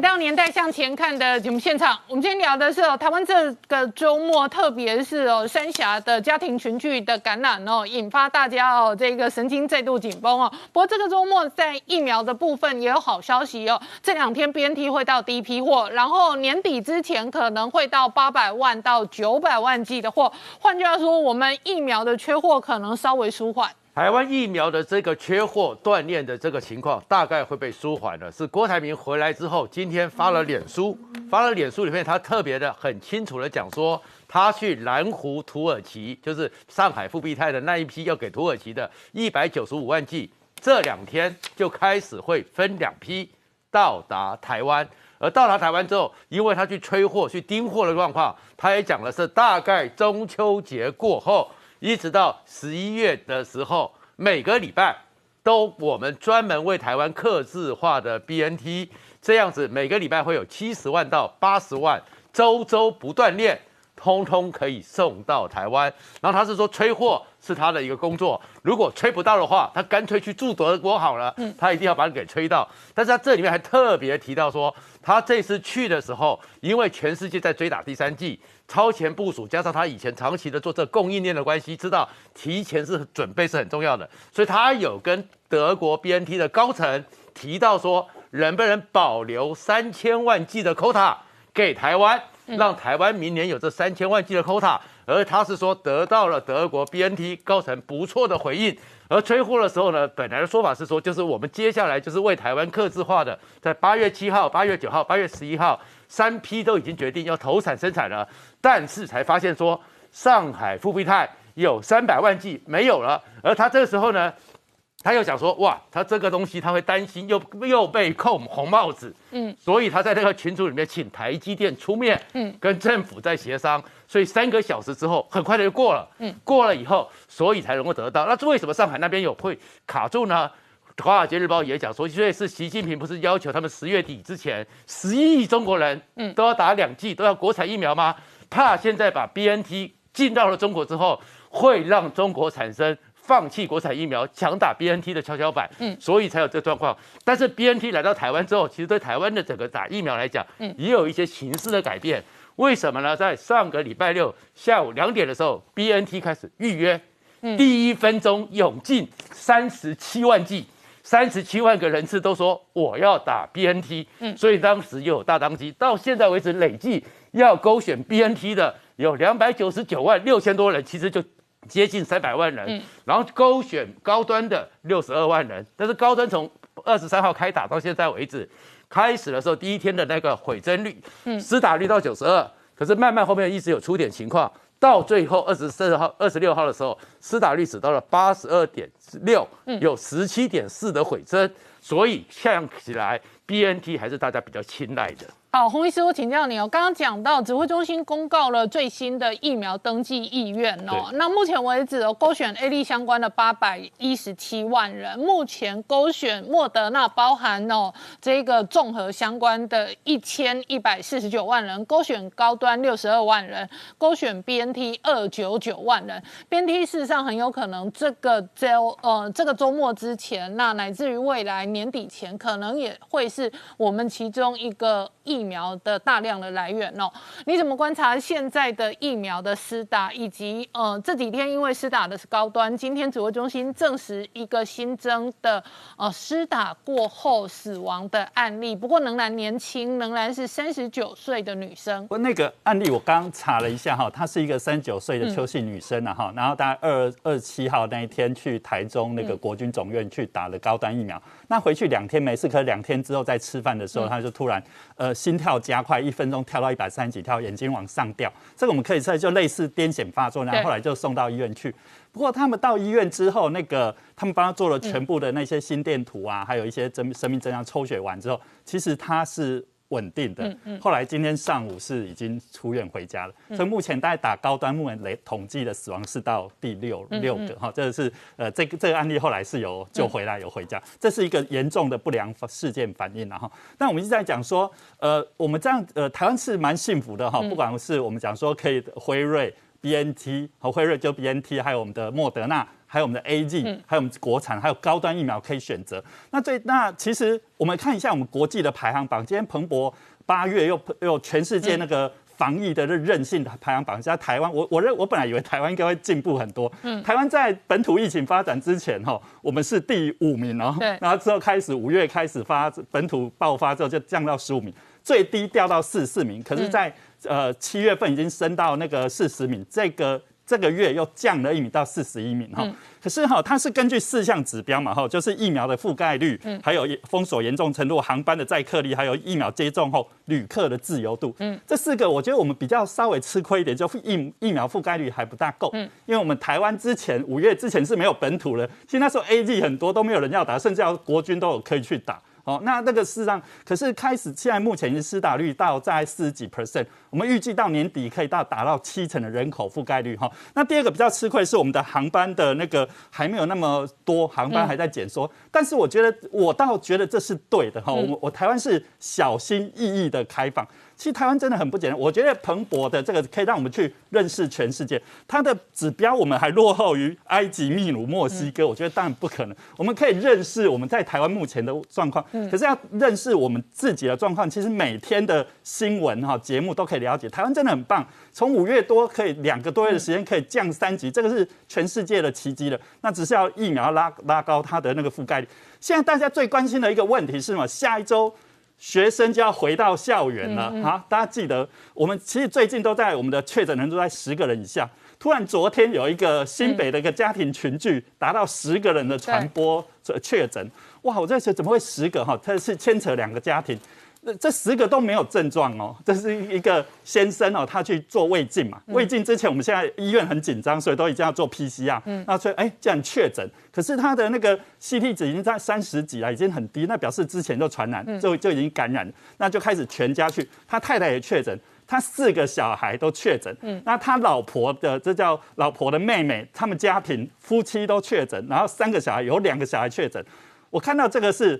回到年代向前看的节目现场，我们今天聊的是哦，台湾这个周末，特别是哦，三峡的家庭群聚的感染哦，引发大家哦这个神经再度紧绷哦。不过这个周末在疫苗的部分也有好消息哦，这两天 BNT 会到第一批货，然后年底之前可能会到八百万到九百万剂的货。换句话说，我们疫苗的缺货可能稍微舒缓。台湾疫苗的这个缺货断链的这个情况，大概会被舒缓了。是郭台铭回来之后，今天发了脸书，发了脸书里面，他特别的很清楚的讲说，他去蓝湖土耳其，就是上海复必泰的那一批要给土耳其的一百九十五万剂，这两天就开始会分两批到达台湾。而到达台湾之后，因为他去催货、去盯货的状况，他也讲的是大概中秋节过后。一直到十一月的时候，每个礼拜都我们专门为台湾刻字化的 BNT，这样子每个礼拜会有七十万到八十万，周周不断练，通通可以送到台湾。然后他是说催货是他的一个工作，如果催不到的话，他干脆去驻德国好了，他一定要把你给催到。但是他这里面还特别提到说，他这次去的时候，因为全世界在追打第三季。超前部署，加上他以前长期的做这供应链的关系，知道提前是准备是很重要的，所以他有跟德国 BNT 的高层提到说，能不能保留三千万剂的 quota 给台湾，让台湾明年有这三千万剂的 quota，而他是说得到了德国 BNT 高层不错的回应，而催货的时候呢，本来的说法是说，就是我们接下来就是为台湾刻制化的，在八月七号、八月九号、八月十一号。三批都已经决定要投产生产了，但是才发现说上海复必泰有三百万剂没有了，而他这个时候呢，他又想说哇，他这个东西他会担心又又被扣红帽子，嗯，所以他在那个群组里面请台积电出面，嗯，跟政府在协商，所以三个小时之后很快的就过了，嗯，过了以后，所以才能够得到。那为什么上海那边有会卡住呢？《华尔街日报》也讲说，所以是习近平不是要求他们十月底之前十亿中国人，嗯，都要打两剂，都要国产疫苗吗？怕现在把 BNT 进到了中国之后，会让中国产生放弃国产疫苗，强打 BNT 的跷跷板，嗯，所以才有这状况。但是 BNT 来到台湾之后，其实对台湾的整个打疫苗来讲，嗯，也有一些形式的改变。为什么呢？在上个礼拜六下午两点的时候，BNT 开始预约，第一分钟涌进三十七万剂。三十七万个人次都说我要打 BNT，嗯，所以当时又有大当机，到现在为止累计要勾选 BNT 的有两百九十九万六千多人，其实就接近三百万人，嗯，然后勾选高端的六十二万人，但是高端从二十三号开打到现在为止，开始的时候第一天的那个回针率，嗯，施打率到九十二，可是慢慢后面一直有出点情况。到最后二十四号、二十六号的时候，施打率只到了八十二点六，有十七点四的回增，所以看起来 BNT 还是大家比较青睐的。好，洪医师，我请教你哦。刚刚讲到指挥中心公告了最新的疫苗登记意愿哦。那目前为止哦，勾选 A 类相关的八百一十七万人，目前勾选莫德纳包含哦这个综合相关的一千一百四十九万人，勾选高端六十二万人，勾选 BNT 二九九万人。BNT 事实上很有可能这个周呃这个周末之前，那乃至于未来年底前，可能也会是我们其中一个疫。疫苗的大量的来源哦，你怎么观察现在的疫苗的施打，以及呃这几天因为施打的是高端，今天指挥中心证实一个新增的呃施打过后死亡的案例，不过仍然年轻，仍然是三十九岁的女生。不，那个案例我刚查了一下哈，她是一个三十九岁的邱姓女生啊哈，然后大概二二十七号那一天去台中那个国军总院去打了高端疫苗，那回去两天没事，可两天之后在吃饭的时候，她就突然呃。心跳加快，一分钟跳到一百三十几跳，眼睛往上掉，这个我们可以测，就类似癫痫发作，然后后来就送到医院去。不过他们到医院之后，那个他们帮他做了全部的那些心电图啊，还有一些真生命真相抽血完之后，其实他是。稳定的，后来今天上午是已经出院回家了，所以目前大概打高端目前累统计的死亡是到第六六个哈，这是呃这个这个案例后来是有救回来有回家，这是一个严重的不良事件反应了哈。那我们一直在讲说，呃，我们这样呃台湾是蛮幸福的哈，不管是我们讲说可以辉瑞 B N T 和辉瑞就 B N T，还有我们的莫德纳。还有我们的 A G，还有我们国产，还有高端疫苗可以选择。那最那其实我们看一下我们国际的排行榜，今天彭博八月又又全世界那个。防疫的韧性的排行榜，在台湾，我我认我本来以为台湾应该会进步很多。嗯，台湾在本土疫情发展之前，哈，我们是第五名哦。对。然后之后开始五月开始发本土爆发之后，就降到十五名，最低掉到四十四名。可是，在呃七月份已经升到那个四十米，这个。这个月又降了一米到四十一米哈，可是哈，它是根据四项指标嘛哈，就是疫苗的覆盖率，还有封锁严重程度、航班的载客率，还有疫苗接种后旅客的自由度。嗯，这四个我觉得我们比较稍微吃亏一点，就疫疫苗覆盖率还不大够。嗯，因为我们台湾之前五月之前是没有本土的，其实那时候 A G 很多都没有人要打，甚至要国军都有可以去打。哦，那那个事实上，可是开始现在目前是施打率到在四十几 percent，我们预计到年底可以到达到七成的人口覆盖率哈。那第二个比较吃亏是我们的航班的那个还没有那么多，航班还在减缩。但是我觉得我倒觉得这是对的哈。我我台湾是小心翼翼的开放。其实台湾真的很不简单，我觉得蓬勃的这个可以让我们去认识全世界。它的指标我们还落后于埃及、秘鲁、墨西哥，我觉得当然不可能。我们可以认识我们在台湾目前的状况，可是要认识我们自己的状况，其实每天的新闻哈节目都可以了解。台湾真的很棒，从五月多可以两个多月的时间可以降三级，这个是全世界的奇迹了。那只是要疫苗拉拉高它的那个覆盖率。现在大家最关心的一个问题是什么？下一周。学生就要回到校园了啊！大家记得，我们其实最近都在我们的确诊人数在十个人以下。突然昨天有一个新北的一个家庭群聚，达到十个人的传播确诊。哇！我在想怎么会十个哈？它是牵扯两个家庭。这这十个都没有症状哦，这是一个先生哦，他去做胃镜嘛，胃镜之前我们现在医院很紧张，所以都已经要做 PCR，嗯，那所以哎这样确诊，可是他的那个 CT 值已经在三十几了，已经很低，那表示之前就传染，就就已经感染，那就开始全家去，他太太也确诊，他四个小孩都确诊，嗯，那他老婆的这叫老婆的妹妹，他们家庭夫妻都确诊，然后三个小孩有两个小孩确诊，我看到这个是。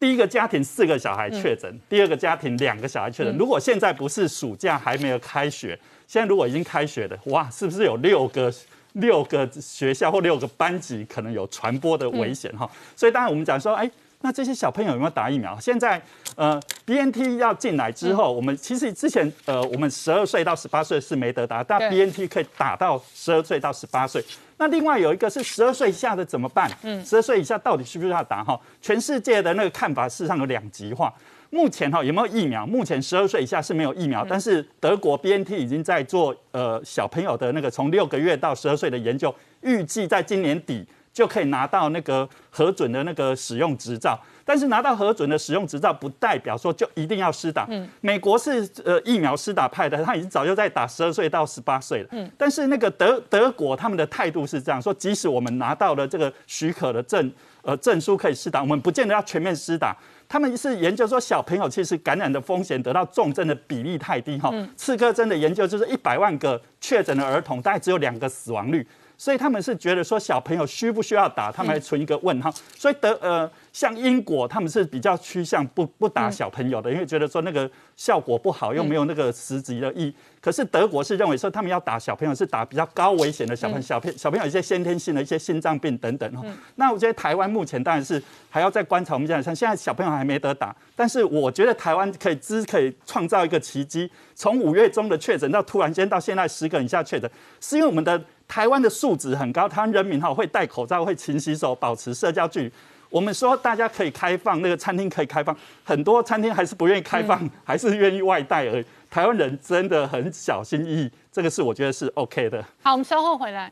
第一个家庭四个小孩确诊，第二个家庭两个小孩确诊。如果现在不是暑假还没有开学，现在如果已经开学的，哇，是不是有六个六个学校或六个班级可能有传播的危险哈？所以当然我们讲说，哎，那这些小朋友有没有打疫苗？现在呃，B N T 要进来之后，我们其实之前呃，我们十二岁到十八岁是没得打，但 B N T 可以打到十二岁到十八岁。那另外有一个是十二岁以下的怎么办？嗯，十二岁以下到底需不需要打？哈，全世界的那个看法事实上有两极化。目前哈有没有疫苗？目前十二岁以下是没有疫苗，但是德国 B N T 已经在做呃小朋友的那个从六个月到十二岁的研究，预计在今年底就可以拿到那个核准的那个使用执照。但是拿到核准的使用执照，不代表说就一定要施打。嗯，美国是呃疫苗施打派的，他已经早就在打十二岁到十八岁了。嗯，但是那个德德国他们的态度是这样说：，即使我们拿到了这个许可的证呃证书可以施打，我们不见得要全面施打。他们是研究说小朋友其实感染的风险得到重症的比例太低哈。刺客针的研究就是一百万个确诊的儿童，大概只有两个死亡率。所以他们是觉得说小朋友需不需要打，他们还存一个问号。所以德呃，像英国他们是比较趋向不不打小朋友的，因为觉得说那个效果不好，又没有那个实质的意。可是德国是认为说他们要打小朋友是打比较高危险的小朋友，小朋小朋友一些先天性的一些心脏病等等。那我觉得台湾目前当然是还要再观察。我们讲像现在小朋友还没得打，但是我觉得台湾可以只可以创造一个奇迹，从五月中的确诊到突然间到现在十个以下确诊，是因为我们的。台湾的素质很高，台湾人民哈会戴口罩，会勤洗手，保持社交距离。我们说大家可以开放，那个餐厅可以开放，很多餐厅还是不愿意开放，还是愿意外带而已。台湾人真的很小心翼翼，这个是我觉得是 OK 的。好，我们稍后回来。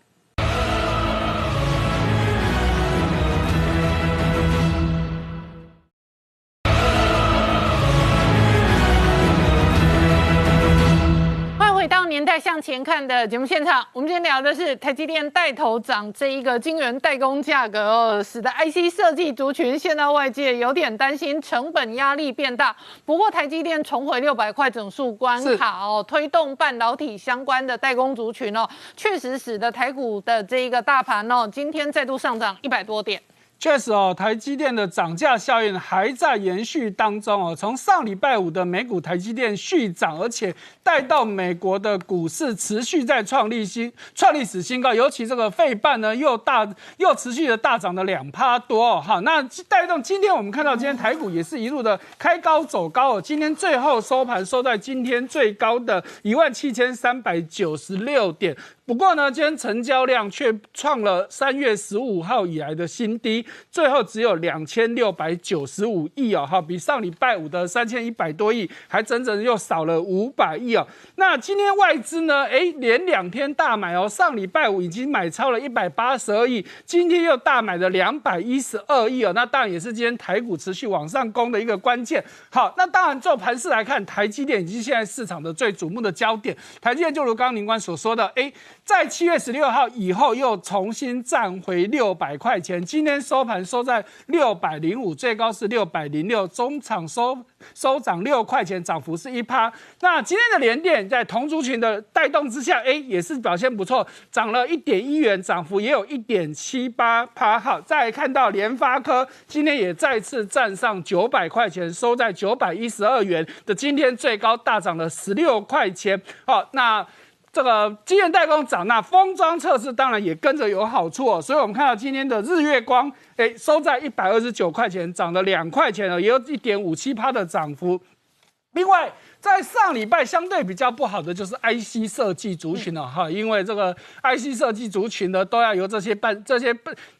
年代向前看的节目现场，我们今天聊的是台积电带头涨这一个晶圆代工价格哦，使得 IC 设计族群现在外界有点担心成本压力变大。不过台积电重回六百块整数关卡哦，推动半导体相关的代工族群哦，确实使得台股的这一个大盘哦，今天再度上涨一百多点。确实哦，台积电的涨价效应还在延续当中哦。从上礼拜五的美股台积电续涨，而且带到美国的股市持续在创立新创历史新高，尤其这个费半呢又大又持续的大涨了两趴多哦。好，那带动今天我们看到今天台股也是一路的开高走高哦。今天最后收盘收在今天最高的一万七千三百九十六点。不过呢，今天成交量却创了三月十五号以来的新低，最后只有两千六百九十五亿哦，哈，比上礼拜五的三千一百多亿还整整又少了五百亿哦。那今天外资呢，哎，连两天大买哦，上礼拜五已经买超了一百八十二亿，今天又大买了两百一十二亿哦。那当然也是今天台股持续往上攻的一个关键。好，那当然就盘势来看，台积电已经现在市场的最瞩目的焦点。台积电就如刚刚林官所说的，哎。在七月十六号以后，又重新站回六百块钱。今天收盘收在六百零五，最高是六百零六，中场收收涨六块钱，涨幅是一趴。那今天的联电在同族群的带动之下，哎，也是表现不错，涨了一点一元，涨幅也有一点七八趴。好，再看到联发科今天也再次站上九百块钱，收在九百一十二元的，今天最高大涨了十六块钱。好，那。这个晶圆代工涨，那封装测试当然也跟着有好处哦。所以我们看到今天的日月光，哎，收在一百二十九块钱，涨了两块钱了，也有一点五七趴的涨幅。另外，在上礼拜相对比较不好的就是 IC 设计族群了哈，因为这个 IC 设计族群呢，都要由这些办这些。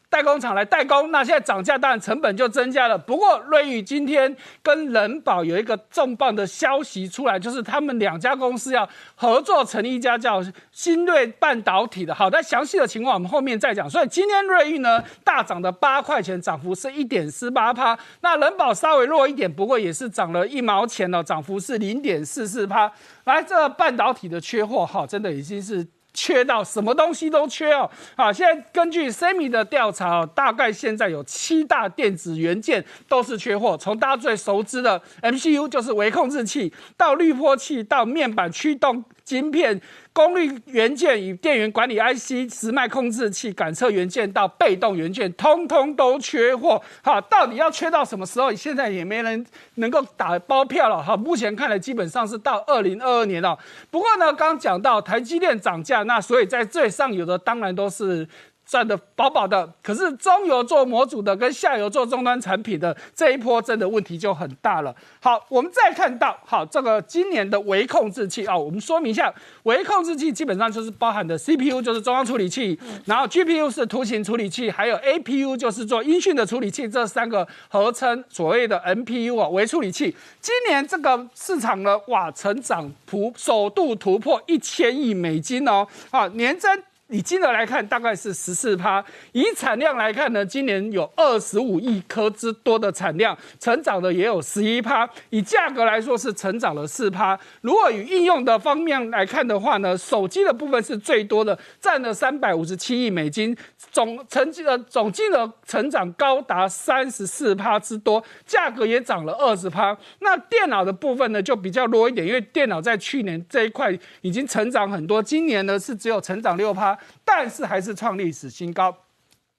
代工厂来代工，那现在涨价，当然成本就增加了。不过瑞宇今天跟人保有一个重磅的消息出来，就是他们两家公司要合作成立一家叫新锐半导体的。好，但详细的情况我们后面再讲。所以今天瑞昱呢大涨的八块钱，涨幅是一点四八趴。那人保稍微弱一点，不过也是涨了一毛钱哦，涨幅是零点四四趴。来，这半导体的缺货，哈，真的已经是。缺到什么东西都缺哦！好，现在根据 Semi 的调查哦，大概现在有七大电子元件都是缺货，从大家最熟知的 MCU 就是微控制器，到滤波器，到面板驱动。晶片、功率元件与电源管理 IC、时脉控制器、感测元件到被动元件，通通都缺货。好，到底要缺到什么时候？现在也没人能够打包票了。哈，目前看来基本上是到二零二二年了。不过呢，刚讲到台积电涨价，那所以在最上游的当然都是。赚的饱饱的，可是中游做模组的跟下游做终端产品的这一波真的问题就很大了。好，我们再看到，好，这个今年的微控制器啊，我们说明一下，微控制器基本上就是包含的 CPU 就是中央处理器，然后 GPU 是图形处理器，还有 APU 就是做音讯的处理器，这三个合称所谓的 NPU 啊微处理器。今年这个市场呢，哇，成长突首度突破一千亿美金哦，啊，年增。以金额来看，大概是十四趴；以产量来看呢，今年有二十五亿颗之多的产量，成长的也有十一趴。以价格来说，是成长了四趴。如果以应用的方面来看的话呢，手机的部分是最多的，占了三百五十七亿美金，总成绩的总金额成长高达三十四趴之多，价格也涨了二十趴。那电脑的部分呢，就比较弱一点，因为电脑在去年这一块已经成长很多，今年呢是只有成长六趴。但是还是创历史新高。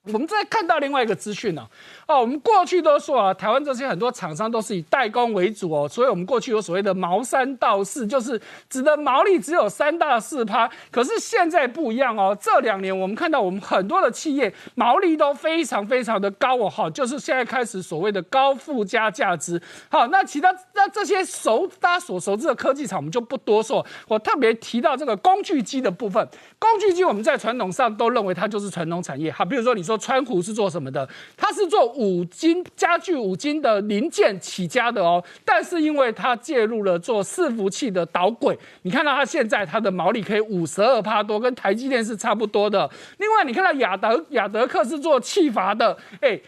我们再看到另外一个资讯呢，哦，我们过去都说啊，台湾这些很多厂商都是以代工为主哦，所以我们过去有所谓的毛三到四，就是指的毛利只有三大四趴。可是现在不一样哦，这两年我们看到我们很多的企业毛利都非常非常的高哦，好，就是现在开始所谓的高附加价值。好，那其他那这些熟大家所熟知的科技厂，我们就不多说。我特别提到这个工具机的部分，工具机我们在传统上都认为它就是传统产业。好，比如说你说。川普是做什么的？他是做五金家具五金的零件起家的哦。但是因为他介入了做伺服器的导轨，你看到他现在他的毛利可以五十二帕多，跟台积电是差不多的。另外，你看到亚德亚德克是做气阀的，哎。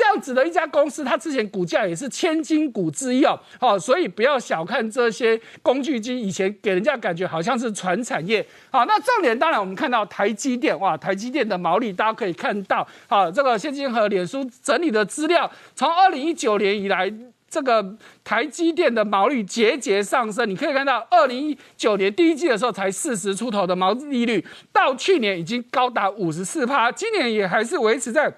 这样子的一家公司，它之前股价也是千金股之一哦，好，所以不要小看这些工具机，以前给人家感觉好像是传产业，好，那重点当然我们看到台积电，哇，台积电的毛利大家可以看到，好，这个现金和脸书整理的资料，从二零一九年以来，这个台积电的毛利节节上升，你可以看到二零一九年第一季的时候才四十出头的毛利率，到去年已经高达五十四趴，今年也还是维持在。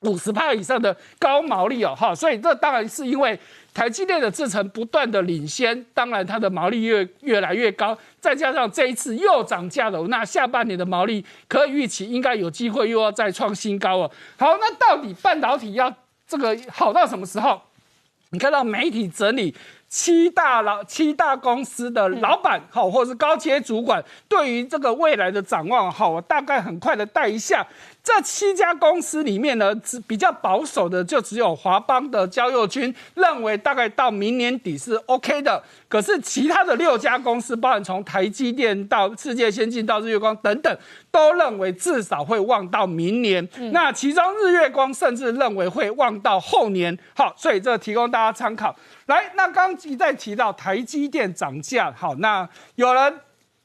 五十帕以上的高毛利哦，哈，所以这当然是因为台积电的制程不断的领先，当然它的毛利越越来越高，再加上这一次又涨价了，那下半年的毛利可以预期应该有机会又要再创新高哦。好，那到底半导体要这个好到什么时候？你看到媒体整理。七大老七大公司的老板，好，或者是高阶主管，对于这个未来的展望，好，我大概很快的带一下。这七家公司里面呢，只比较保守的就只有华邦的焦佑军认为大概到明年底是 OK 的。可是其他的六家公司，包含从台积电到世界先进到日月光等等，都认为至少会望到明年。那其中日月光甚至认为会望到后年。好，所以这提供大家参考。来，那刚一再提到台积电涨价，好，那有人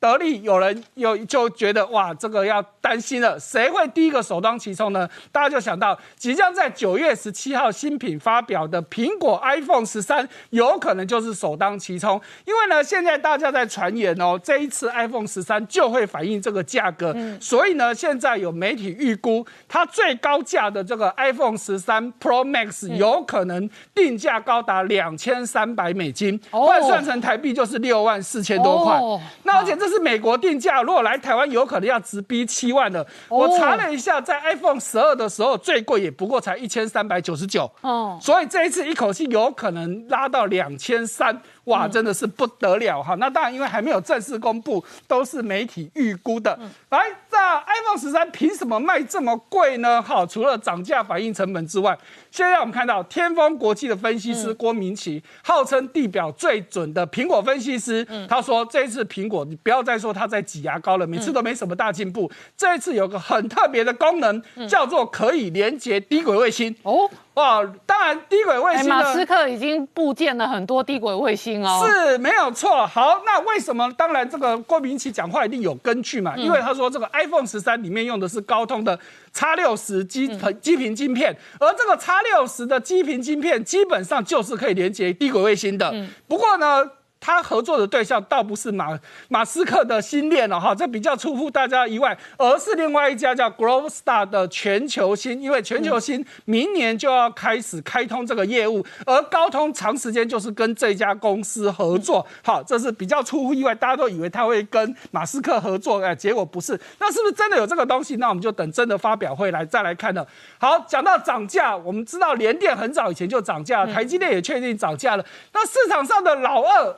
得利，有人有就觉得哇，这个要担心了，谁会第一个首当其冲呢？大家就想到即将在九月十七号新品发表的苹果 iPhone 十三，有可能就是首当其冲，因为呢，现在大家在传言哦，这一次 iPhone 十三就会反映这个价格，所以呢，现在有媒体预估，它最高价的这个 iPhone 十三 Pro Max 有可能定价高达两千三百美金，换算成台币就是六万四千多块，那而且这是美国定价，如果来台湾有可能要直逼七万的。我查了一下，在 iPhone 十二的时候最贵也不过才一千三百九十九，哦，所以这一次一口气有可能拉到两千三。哇，真的是不得了哈！那当然，因为还没有正式公布，都是媒体预估的。来，这 iPhone 十三凭什么卖这么贵呢？好，除了涨价反映成本之外，现在我们看到天风国际的分析师郭明奇，号称地表最准的苹果分析师，他说这一次苹果，你不要再说他在挤牙膏了，每次都没什么大进步。这一次有个很特别的功能，叫做可以连接低轨卫星哦。哇，当然低轨卫星，马斯克已经部建了很多低轨卫星哦，是没有错。好，那为什么？当然，这个郭明奇讲话一定有根据嘛，因为他说这个 iPhone 十三里面用的是高通的 X 六十基基频晶片，而这个 X 六十的基频晶片基本上就是可以连接低轨卫星的。不过呢。他合作的对象倒不是马马斯克的新链了哈，这比较出乎大家意外，而是另外一家叫 Grovestar 的全球星，因为全球星明年就要开始开通这个业务，而高通长时间就是跟这家公司合作，好，这是比较出乎意外，大家都以为他会跟马斯克合作，哎，结果不是，那是不是真的有这个东西？那我们就等真的发表会来再来看了。好，讲到涨价，我们知道联电很早以前就涨价，台积电也确定涨价了，那市场上的老二。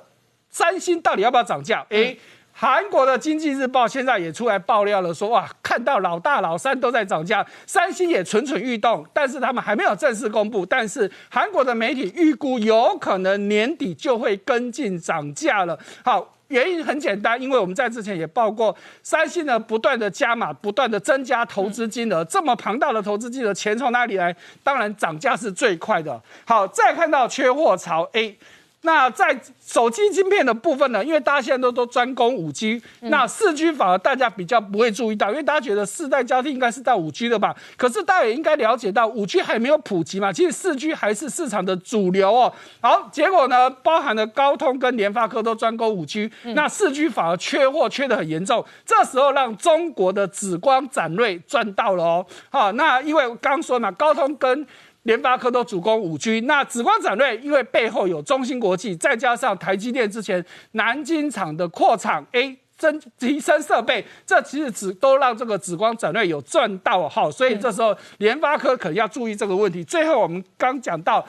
三星到底要不要涨价？哎，韩国的经济日报现在也出来爆料了，说哇，看到老大老三都在涨价，三星也蠢蠢欲动，但是他们还没有正式公布。但是韩国的媒体预估有可能年底就会跟进涨价了。好，原因很简单，因为我们在之前也报过，三星呢不断的加码，不断的增加投资金额，这么庞大的投资金额，钱从哪里来？当然涨价是最快的。好，再看到缺货潮，A。那在手机晶片的部分呢？因为大家现在都都专攻五 G，那四 G 反而大家比较不会注意到，因为大家觉得四代交替应该是到五 G 的吧？可是大家也应该了解到，五 G 还没有普及嘛，其实四 G 还是市场的主流哦。好，结果呢，包含了高通跟联发科都专攻五 G，那四 G 反而缺货，缺的很严重。这时候让中国的紫光展锐赚到了哦。好，那因为刚说嘛，高通跟联发科都主攻五 G，那紫光展锐因为背后有中芯国际，再加上台积电之前南京厂的扩厂，A 增提升设备，这其实只都让这个紫光展锐有赚到哈，所以这时候联发科可能要注意这个问题。最后我们刚讲到。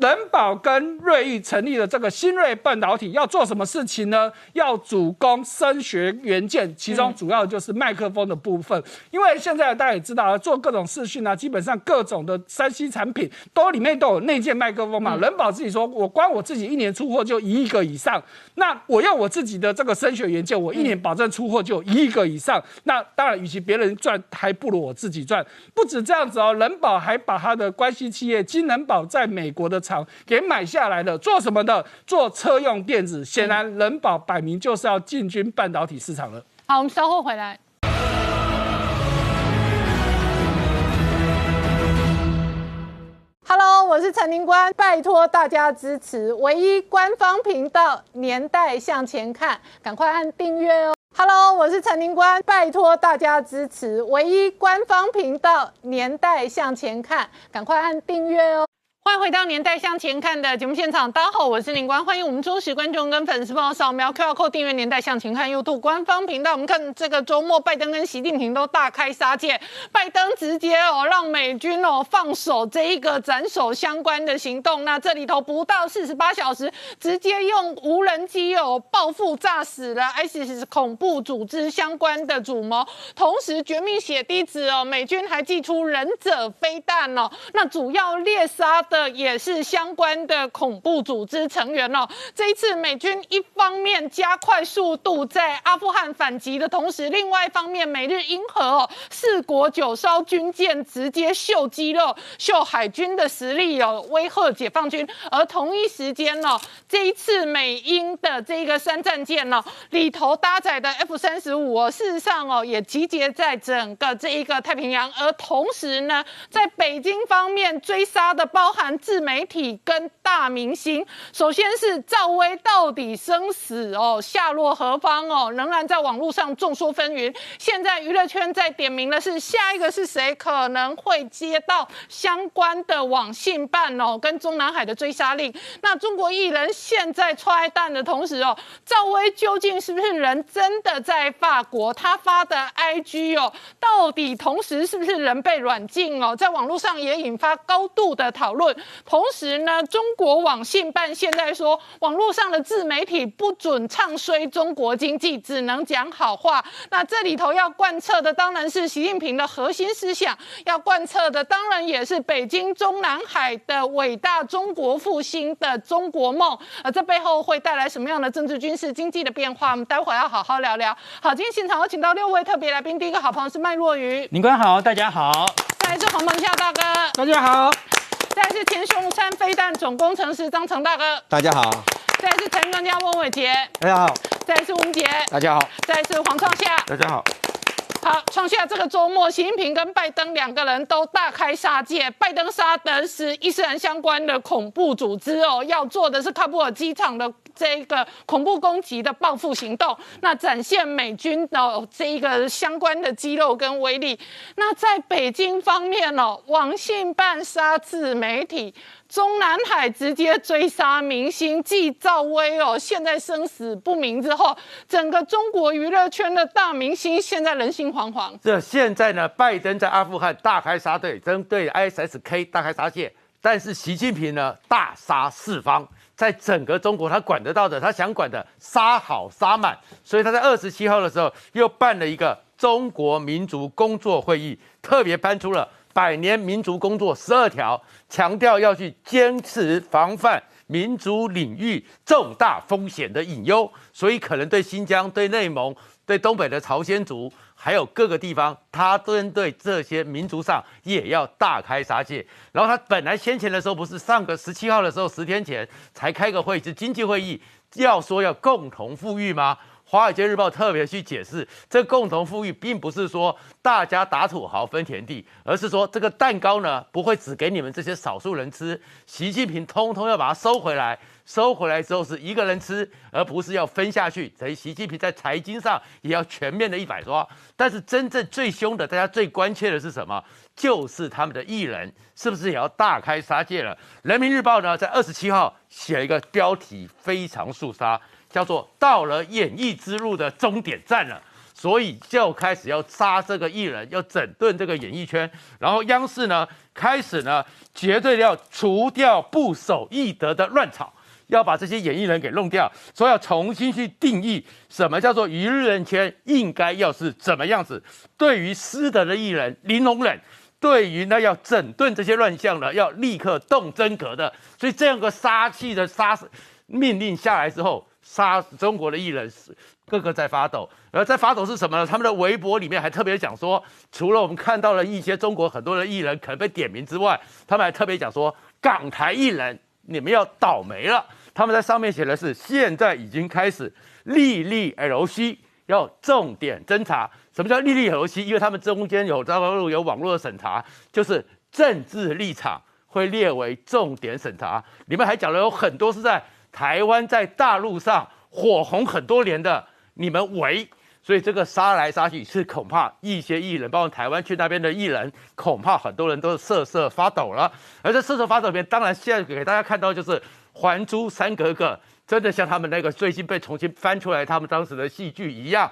人保跟瑞昱成立了这个新锐半导体，要做什么事情呢？要主攻声学元件，其中主要就是麦克风的部分。因为现在大家也知道，做各种视讯啊，基本上各种的三 C 产品都里面都有内建麦克风嘛。人保自己说，我光我自己一年出货就一亿个以上，那我用我自己的这个声学元件，我一年保证出货就一亿个以上。那当然，与其别人赚，还不如我自己赚。不止这样子哦，人保还把他的关系企业金能宝在美国的。厂给买下来的，做什么的？做车用电子。显然，人保摆明就是要进军半导体市场了。好，我们稍后回来。Hello，我是陈宁官，拜托大家支持唯一官方频道《年代向前看》，赶快按订阅哦。Hello，我是陈宁官，拜托大家支持唯一官方频道《年代向前看》，赶快按订阅哦。欢迎回到《年代向前看》的节目现场，大家好，我是林官，欢迎我们忠实观众跟粉丝朋友扫描 QR Code 订阅《年代向前看》YouTube 官方频道。我们看这个周末，拜登跟习近平都大开杀戒，拜登直接哦让美军哦放手这一个斩首相关的行动。那这里头不到四十八小时，直接用无人机哦报复炸死了 ISIS 恐怖组织相关的主谋，同时绝命血滴子哦，美军还寄出忍者飞弹哦，那主要猎杀。的也是相关的恐怖组织成员哦。这一次美军一方面加快速度在阿富汗反击的同时，另外一方面美日英荷哦四国九艘军舰直接秀肌肉、秀海军的实力哦，威吓解放军。而同一时间呢，这一次美英的这个三战舰呢里头搭载的 F 三十五哦，事实上哦也集结在整个这一个太平洋。而同时呢，在北京方面追杀的包含。谈自媒体跟大明星，首先是赵薇到底生死哦，下落何方哦，仍然在网络上众说纷纭。现在娱乐圈在点名的是下一个是谁，可能会接到相关的网信办哦，跟中南海的追杀令。那中国艺人现在踹蛋的同时哦，赵薇究竟是不是人真的在法国？他发的 IG 哦，到底同时是不是人被软禁哦？在网络上也引发高度的讨论。同时呢，中国网信办现在说，网络上的自媒体不准唱衰中国经济，只能讲好话。那这里头要贯彻的当然是习近平的核心思想，要贯彻的当然也是北京中南海的伟大中国复兴的中国梦。而这背后会带来什么样的政治、军事、经济的变化？我们待会要好好聊聊。好，今天现场有请到六位特别来宾，第一个好朋友是麦若愚，林官好，大家好。再来是黄鹏夏大哥，大家好。再是田雄山飞弹总工程师张成大哥，大家好；再是陈专家翁伟杰，大家好；再是吴杰，大家好；再是黄创夏，大家好。好，创下这个周末，习近平跟拜登两个人都大开杀戒。拜登杀的是伊斯兰相关的恐怖组织哦，要做的是喀布尔机场的这一个恐怖攻击的报复行动，那展现美军的这一个相关的肌肉跟威力。那在北京方面哦，网信办杀自媒体。中南海直接追杀明星，继赵薇哦，现在生死不明之后，整个中国娱乐圈的大明星现在人心惶惶。这现在呢，拜登在阿富汗大开杀队，针对 ISK 大开杀戒，但是习近平呢大杀四方，在整个中国他管得到的，他想管的杀好杀满，所以他在二十七号的时候又办了一个中国民族工作会议，特别搬出了。百年民族工作十二条，强调要去坚持防范民族领域重大风险的隐忧，所以可能对新疆、对内蒙、对东北的朝鲜族，还有各个地方，他针对这些民族上也要大开杀戒。然后他本来先前的时候，不是上个十七号的时候，十天前才开个会，是经济会议，要说要共同富裕吗？《华尔街日报》特别去解释，这共同富裕并不是说大家打土豪分田地，而是说这个蛋糕呢不会只给你们这些少数人吃，习近平通通要把它收回来，收回来之后是一个人吃，而不是要分下去。所以习近平在财经上也要全面的一百抓。但是真正最凶的，大家最关切的是什么？就是他们的艺人是不是也要大开杀戒了？《人民日报》呢在二十七号写了一个标题，非常肃杀。叫做到了演艺之路的终点站了，所以就开始要杀这个艺人，要整顿这个演艺圈。然后央视呢，开始呢，绝对要除掉不守艺德的乱草，要把这些演艺人给弄掉，说要重新去定义什么叫做娱乐圈应该要是怎么样子。对于失德的艺人林容忍，对于呢要整顿这些乱象呢，要立刻动真格的。所以这样个杀气的杀命令下来之后。杀中国的艺人，个个在发抖。而在发抖是什么呢？他们的微博里面还特别讲说，除了我们看到了一些中国很多的艺人可能被点名之外，他们还特别讲说，港台艺人你们要倒霉了。他们在上面写的是，现在已经开始立立 LC 要重点侦查。什么叫立立 LC？因为他们中间有大陆有网络的审查，就是政治立场会列为重点审查。里面还讲了有很多是在。台湾在大陆上火红很多年的，你们围所以这个杀来杀去是恐怕一些艺人，包括台湾去那边的艺人，恐怕很多人都瑟瑟发抖了。而在瑟瑟发抖里面，当然现在给大家看到就是《还珠三格格》，真的像他们那个最近被重新翻出来他们当时的戏剧一样。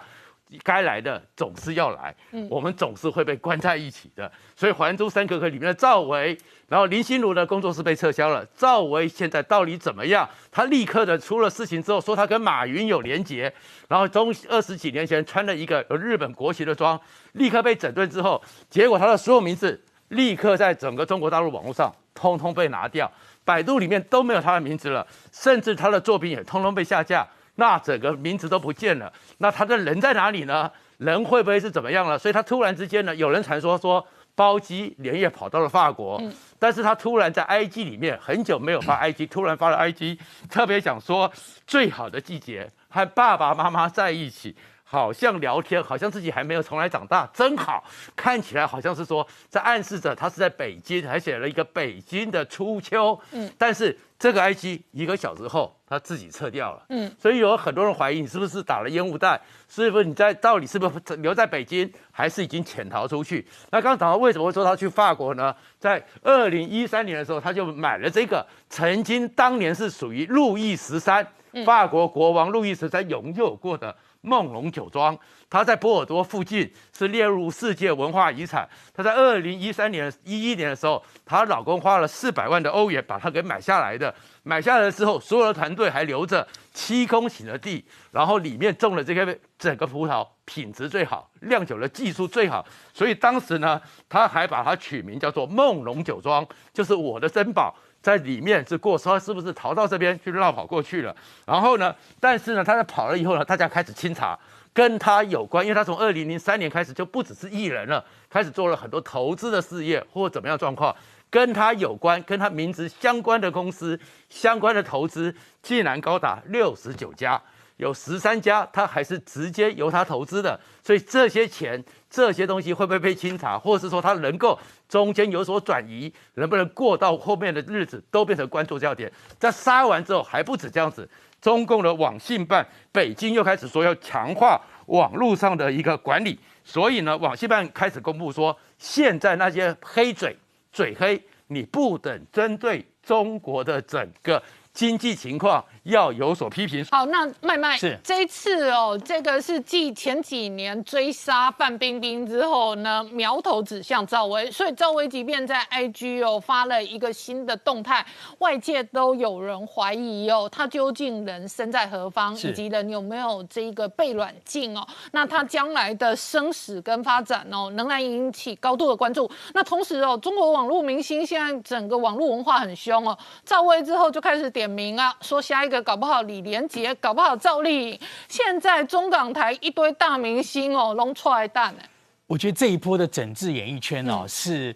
该来的总是要来，我们总是会被关在一起的。所以《还珠三格格》里面的赵薇，然后林心如的工作室被撤销了。赵薇现在到底怎么样？她立刻的出了事情之后，说她跟马云有连结，然后中二十几年前穿了一个有日本国旗的装，立刻被整顿之后，结果她的所有名字立刻在整个中国大陆网络上通通被拿掉，百度里面都没有她的名字了，甚至她的作品也通通被下架。那整个名字都不见了，那他的人在哪里呢？人会不会是怎么样了？所以他突然之间呢，有人传说说包机连夜跑到了法国，但是他突然在 IG 里面很久没有发 IG，突然发了 IG，特别想说最好的季节和爸爸妈妈在一起。好像聊天，好像自己还没有从来长大，真好看起来好像是说在暗示着他是在北京，还写了一个北京的初秋。嗯，但是这个 IG 一个小时后他自己撤掉了。嗯，所以有很多人怀疑你是不是打了烟雾弹，是不是你在到底是不是留在北京，还是已经潜逃出去？那刚刚讲到为什么会说他去法国呢？在二零一三年的时候，他就买了这个曾经当年是属于路易十三，法国国王路易十三拥有过的。梦龙酒庄，它在波尔多附近是列入世界文化遗产。她在二零一三年、一一年的时候，她老公花了四百万的欧元把它给买下来的。买下来之后，所有的团队还留着七公顷的地，然后里面种了这个整个葡萄品质最好，酿酒的技术最好。所以当时呢，他还把它取名叫做梦龙酒庄，就是我的珍宝。在里面是过，他是不是逃到这边去绕跑过去了？然后呢？但是呢，他在跑了以后呢，大家开始清查跟他有关，因为他从二零零三年开始就不只是艺人了，开始做了很多投资的事业或怎么样状况，跟他有关、跟他名字相关的公司相关的投资，竟然高达六十九家。有十三家，他还是直接由他投资的，所以这些钱、这些东西会不会被清查，或者是说他能够中间有所转移，能不能过到后面的日子，都变成关注焦点。在杀完之后还不止这样子，中共的网信办北京又开始说要强化网络上的一个管理，所以呢，网信办开始公布说，现在那些黑嘴、嘴黑，你不等针对中国的整个。经济情况要有所批评。好，那麦麦是这一次哦，这个是继前几年追杀范冰冰之后呢，苗头指向赵薇，所以赵薇即便在 IG 哦发了一个新的动态，外界都有人怀疑哦，她究竟人身在何方，以及人有没有这一个被软禁哦？那她将来的生死跟发展哦，仍然引起高度的关注。那同时哦，中国网络明星现在整个网络文化很凶哦，赵薇之后就开始点。名啊，说下一个搞不好李连杰，搞不好赵丽颖。现在中港台一堆大明星哦，弄出来蛋呢。我觉得这一波的整治演艺圈哦，是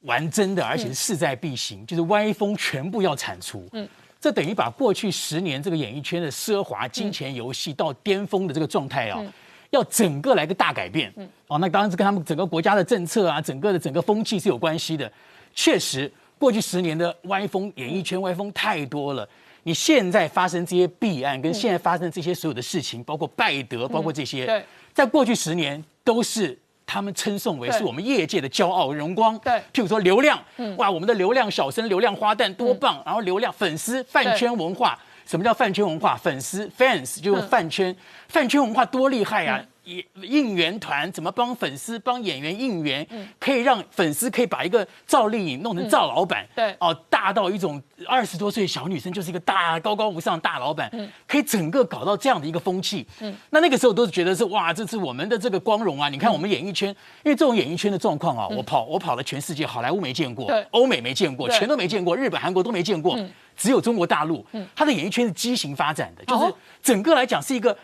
玩真的，而且是势在必行，就是歪风全部要铲除。嗯，这等于把过去十年这个演艺圈的奢华金钱游戏到巅峰的这个状态哦，要整个来个大改变。嗯，哦，那当然是跟他们整个国家的政策啊，整个的整个风气是有关系的。确实。过去十年的歪风，演艺圈歪风太多了。你现在发生这些弊案，跟现在发生这些所有的事情，包括拜德，包括这些，在过去十年都是他们称颂为是我们业界的骄傲荣光。对，譬如说流量，哇，我们的流量小生、流量花旦多棒，然后流量粉丝饭圈文化，什么叫饭圈文化？粉丝 fans 就是饭圈，饭圈文化多厉害啊！应应援团怎么帮粉丝、帮演员应援？嗯可以让粉丝可以把一个赵丽颖弄成赵老板，对哦，大到一种二十多岁小女生就是一个大高高无上大老板，可以整个搞到这样的一个风气。嗯，那那个时候都是觉得是哇，这是我们的这个光荣啊！你看我们演艺圈，因为这种演艺圈的状况啊，我跑我跑了全世界，好莱坞没见过，欧美没见过，全都没见过，日本、韩国都没见过，只有中国大陆，它的演艺圈是畸形发展的，就是整个来讲是一个。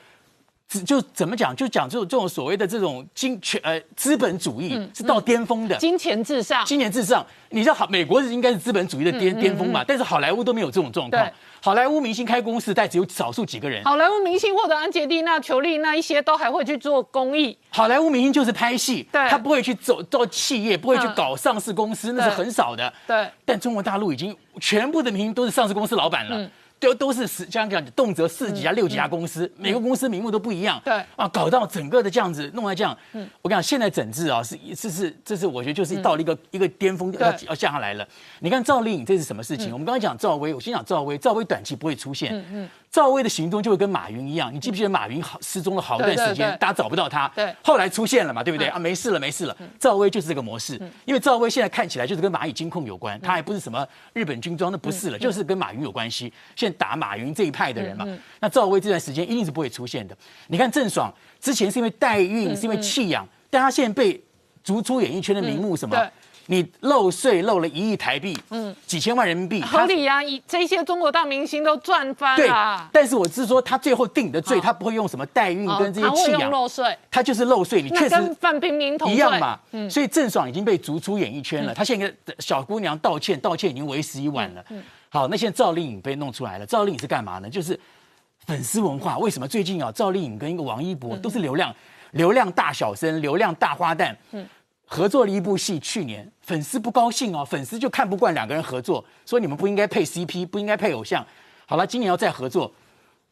就怎么讲？就讲这种这种所谓的这种金权呃资本主义是到巅峰的，金钱至上，金钱至上。你知道好，美国是应该是资本主义的巅巅峰嘛？但是好莱坞都没有这种状况。好莱坞明星开公司，但只有少数几个人。好莱坞明星或者安杰丽娜·裘丽那一些都还会去做公益。好莱坞明星就是拍戏，他不会去走到企业，不会去搞上市公司，那是很少的。对。但中国大陆已经全部的明星都是上市公司老板了。都都是十，这样讲，动辄四几家、六几家公司，每个公司名目都不一样。对啊，搞到整个的这样子，弄来这样。嗯，我跟你讲，现在整治啊，是这是这是我觉得就是到了一个一个巅峰，要要下下来了。你看赵丽颖这是什么事情？我们刚才讲赵薇，我先讲赵薇，赵薇短期不会出现。嗯嗯。赵薇的行踪就会跟马云一样，你记不记得马云好失踪了好一段时间大家找不到他。对后来出现了嘛，对不对嗯啊？没事了，没事了。赵薇就是这个模式，因为赵薇现在看起来就是跟蚂蚁金控有嗯关，他还不是什么日本军装，那不是了，就是跟马云有关系。现在打马云这一派的人嘛，嗯那赵薇这段时间一定是不会出现的。你看郑爽之前是因为代嗯孕，是因为弃养，但她现在被逐出演艺圈的名目什么对？你漏税漏了一亿台币，嗯，几千万人民币，合理呀、以这些中国大明星都赚翻对了，，但是我是说，他最后定的罪，哦。他不会用什么代孕哦跟这些弃养，漏税，他就是漏税，你确实范冰冰同罪。一样嘛。嗯。所以郑爽已经被逐出演艺圈了，她现在跟小姑娘道歉，道歉已经为时已晚了。嗯好，那现在赵丽颖被弄出来了，赵丽颖是干嘛呢？就是粉丝文化。为什么最近啊，赵丽颖跟一个王一博都是流量流量大小生、流量大花旦，合作了一部戏，去年。粉丝不高兴哦，粉丝就看不惯两个人合作，说你们不应该配 CP，不应该配偶像。好了，今年要再合作，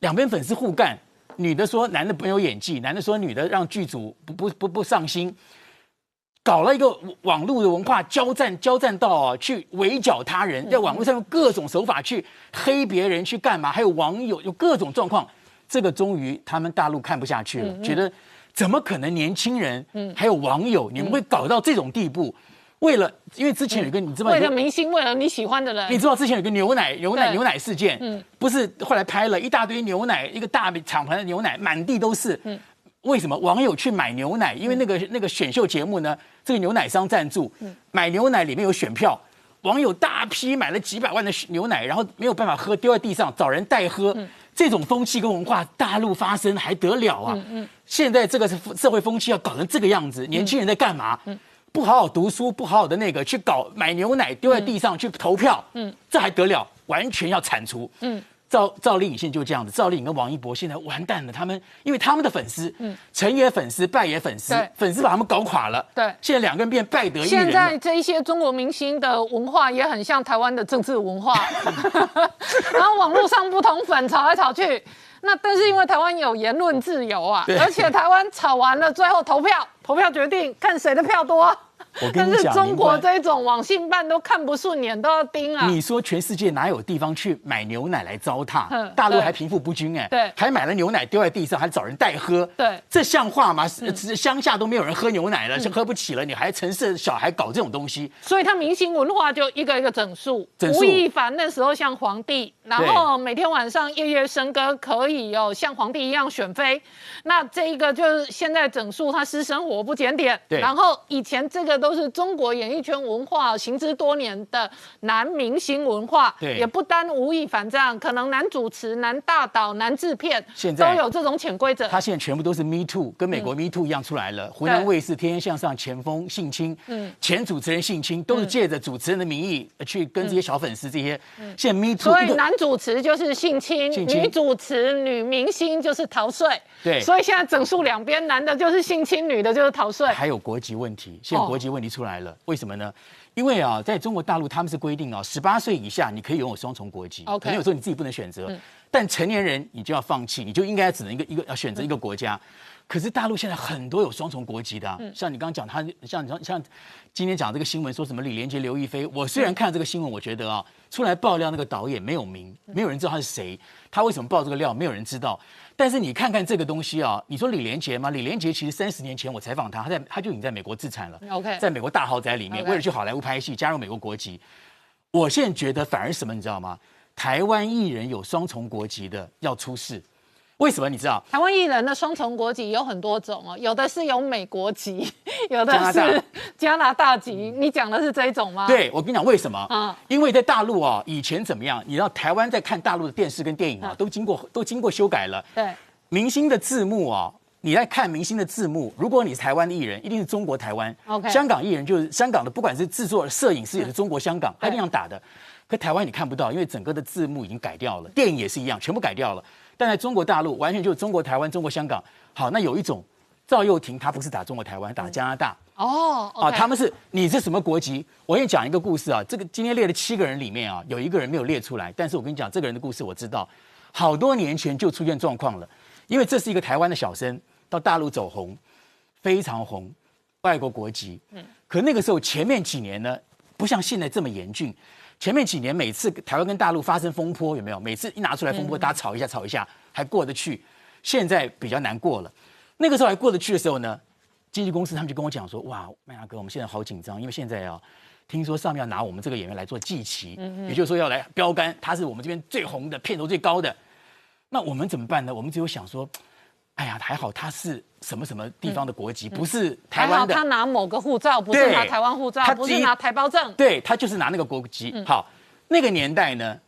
两边粉丝互干，女的说男的没有演技，男的说女的让剧组不不不不上心，搞了一个网络的文化交战，交战到啊去围剿他人，在网络上用各种手法去黑别人，去干嘛？还有网友有各种状况，这个终于他们大陆看不下去了，觉得怎么可能年轻人，嗯。还有网友，你们会搞到这种地步？为了，因为之前有一个你知道为了明星，为了你喜欢的人，你知道之前有个牛奶牛奶牛奶事件，嗯。不是后来拍了一大堆牛奶，一个大厂牌的牛奶满地都是。嗯。为什么网友去买牛奶？因为那个那个选秀节目呢，这个牛奶商赞助，买牛奶里面有选票，网友大批买了几百万的牛奶，然后没有办法喝，丢在地上找人代喝。这种风气跟文化，大陆发生还得了啊？现在这个是社会风气要搞成这个样子，年轻人在干嘛？不好好读书，不好好的那个去搞买牛奶丢在地上去投票，嗯，这还得了？完全要铲除，嗯。赵赵丽颖现在就这样子，赵丽颖跟王一博现在完蛋了，他们因为他们的粉丝，嗯，成也粉丝，败也粉丝，粉丝把他们搞垮了，对现在两个人变败得一人。现在这一些中国明星的文化也很像台湾的政治文化，然后网络上不同粉吵来吵去。那但是因为台湾有言论自由啊，而且台湾吵完了，最后投票，投票决定看谁的票多。我跟你讲，但是中国这种网信办都看不顺眼，都要盯啊。你说全世界哪有地方去买牛奶来糟蹋？大陆还贫富不均哎，对。还买了牛奶丢在地上，还找人代喝，对。这像话吗？是乡下都没有人喝牛奶了，是喝不起了，你还城市小孩搞这种东西，所以他明星文化就一个一个整数。吴亦凡那时候像皇帝，然后每天晚上夜夜笙歌，可以哦像皇帝一样选妃。那这一个就是现在整数他私生活不检点，对。然后以前这个都是中国演艺圈文化行之多年的男明星文化，对也不单吴亦凡这样，可能男主持、男大导、男制片现在都有这种潜规则。他现在全部都是 Me Too，跟美国 Me Too 一样出来了。湖南卫视《天天向上》前锋性侵，嗯前主持人性侵，都是借着主持人的名义呃去跟这些小粉丝这些。现在 Me Too 所以男主持就是性侵，性侵女主持、女明星就是逃税。对所以现在整数两边，男的就是性侵，女的就是逃税。还有国籍问题，现在哦国籍问题出来了，为什么呢？因为啊，在中国大陆他们是规定啊，十八岁以下你可以拥有双重国籍可能有时候你自己不能选择，但成年人你就要放弃，你就应该只能一个一个要选择一个国家。可是大陆现在很多有双重国籍的、啊，像你刚刚讲他，像你像像今天讲这个新闻说什么李连杰、刘亦菲，我虽然看这个新闻，我觉得啊，出来爆料那个导演没有名，没有人知道他是谁，他为什么爆这个料，没有人知道。但是你看看这个东西啊，你说李连杰吗？李连杰其实三十年前我采访他，他在他就已经在美国自产了 OK 在美国大豪宅里面为了去好莱坞拍戏，加入美国国籍。我现在觉得反而什么，你知道吗？台湾艺人有双重国籍的要出事，为什么？你知道？台湾艺人的双重国籍有很多种哦，有的是有美国籍，有的是 加拿大籍。你讲的是这一种吗？，对，我跟你讲为什么？啊因为在大陆啊，以前怎么样？你知道台湾在看大陆的电视跟电影啊，嗯都经过都经过修改了。对，明星的字幕啊，你在看明星的字幕，如果你是台湾的艺人，一定是中国台湾。OK 香港艺人就是香港的，不管是制作、摄影师也是中国香港，他一定要打的。可台湾你看不到，因为整个的字幕已经改掉了，电影也是一样，全部改掉了。但在中国大陆，完全就是中国台湾、中国香港。好，那有一种赵又廷他不是打中国台湾，打加拿大。哦，啊，他们是你是什么国籍？我跟你讲一个故事啊，这个今天列了七个人里面啊，有一个人没有列出来，但是我跟你讲这个人的故事我知道，好多年前就出现状况了，因为这是一个台湾的小生到大陆走红，非常红，外国国籍，嗯，可那个时候前面几年呢，不像现在这么严峻，前面几年每次台湾跟大陆发生风波有没有？每次一拿出来风波，大家吵一下吵一下还过得去，现在比较难过了，那个时候还过得去的时候呢？经纪公司他们就跟我讲说：“哇，麦大哥，我们现在好紧张，因为现在啊，听说上面要拿我们这个演员来做祭旗，也就是说要来标杆，他是我们这边最红的、片酬最高的。那我们怎么办呢？我们只有想说，哎呀，还好他是什么什么地方的国籍，不是台湾的。他拿某个护照，不是拿台湾护照，不是拿台胞证，对他就是拿那个国籍。好，那个年代呢，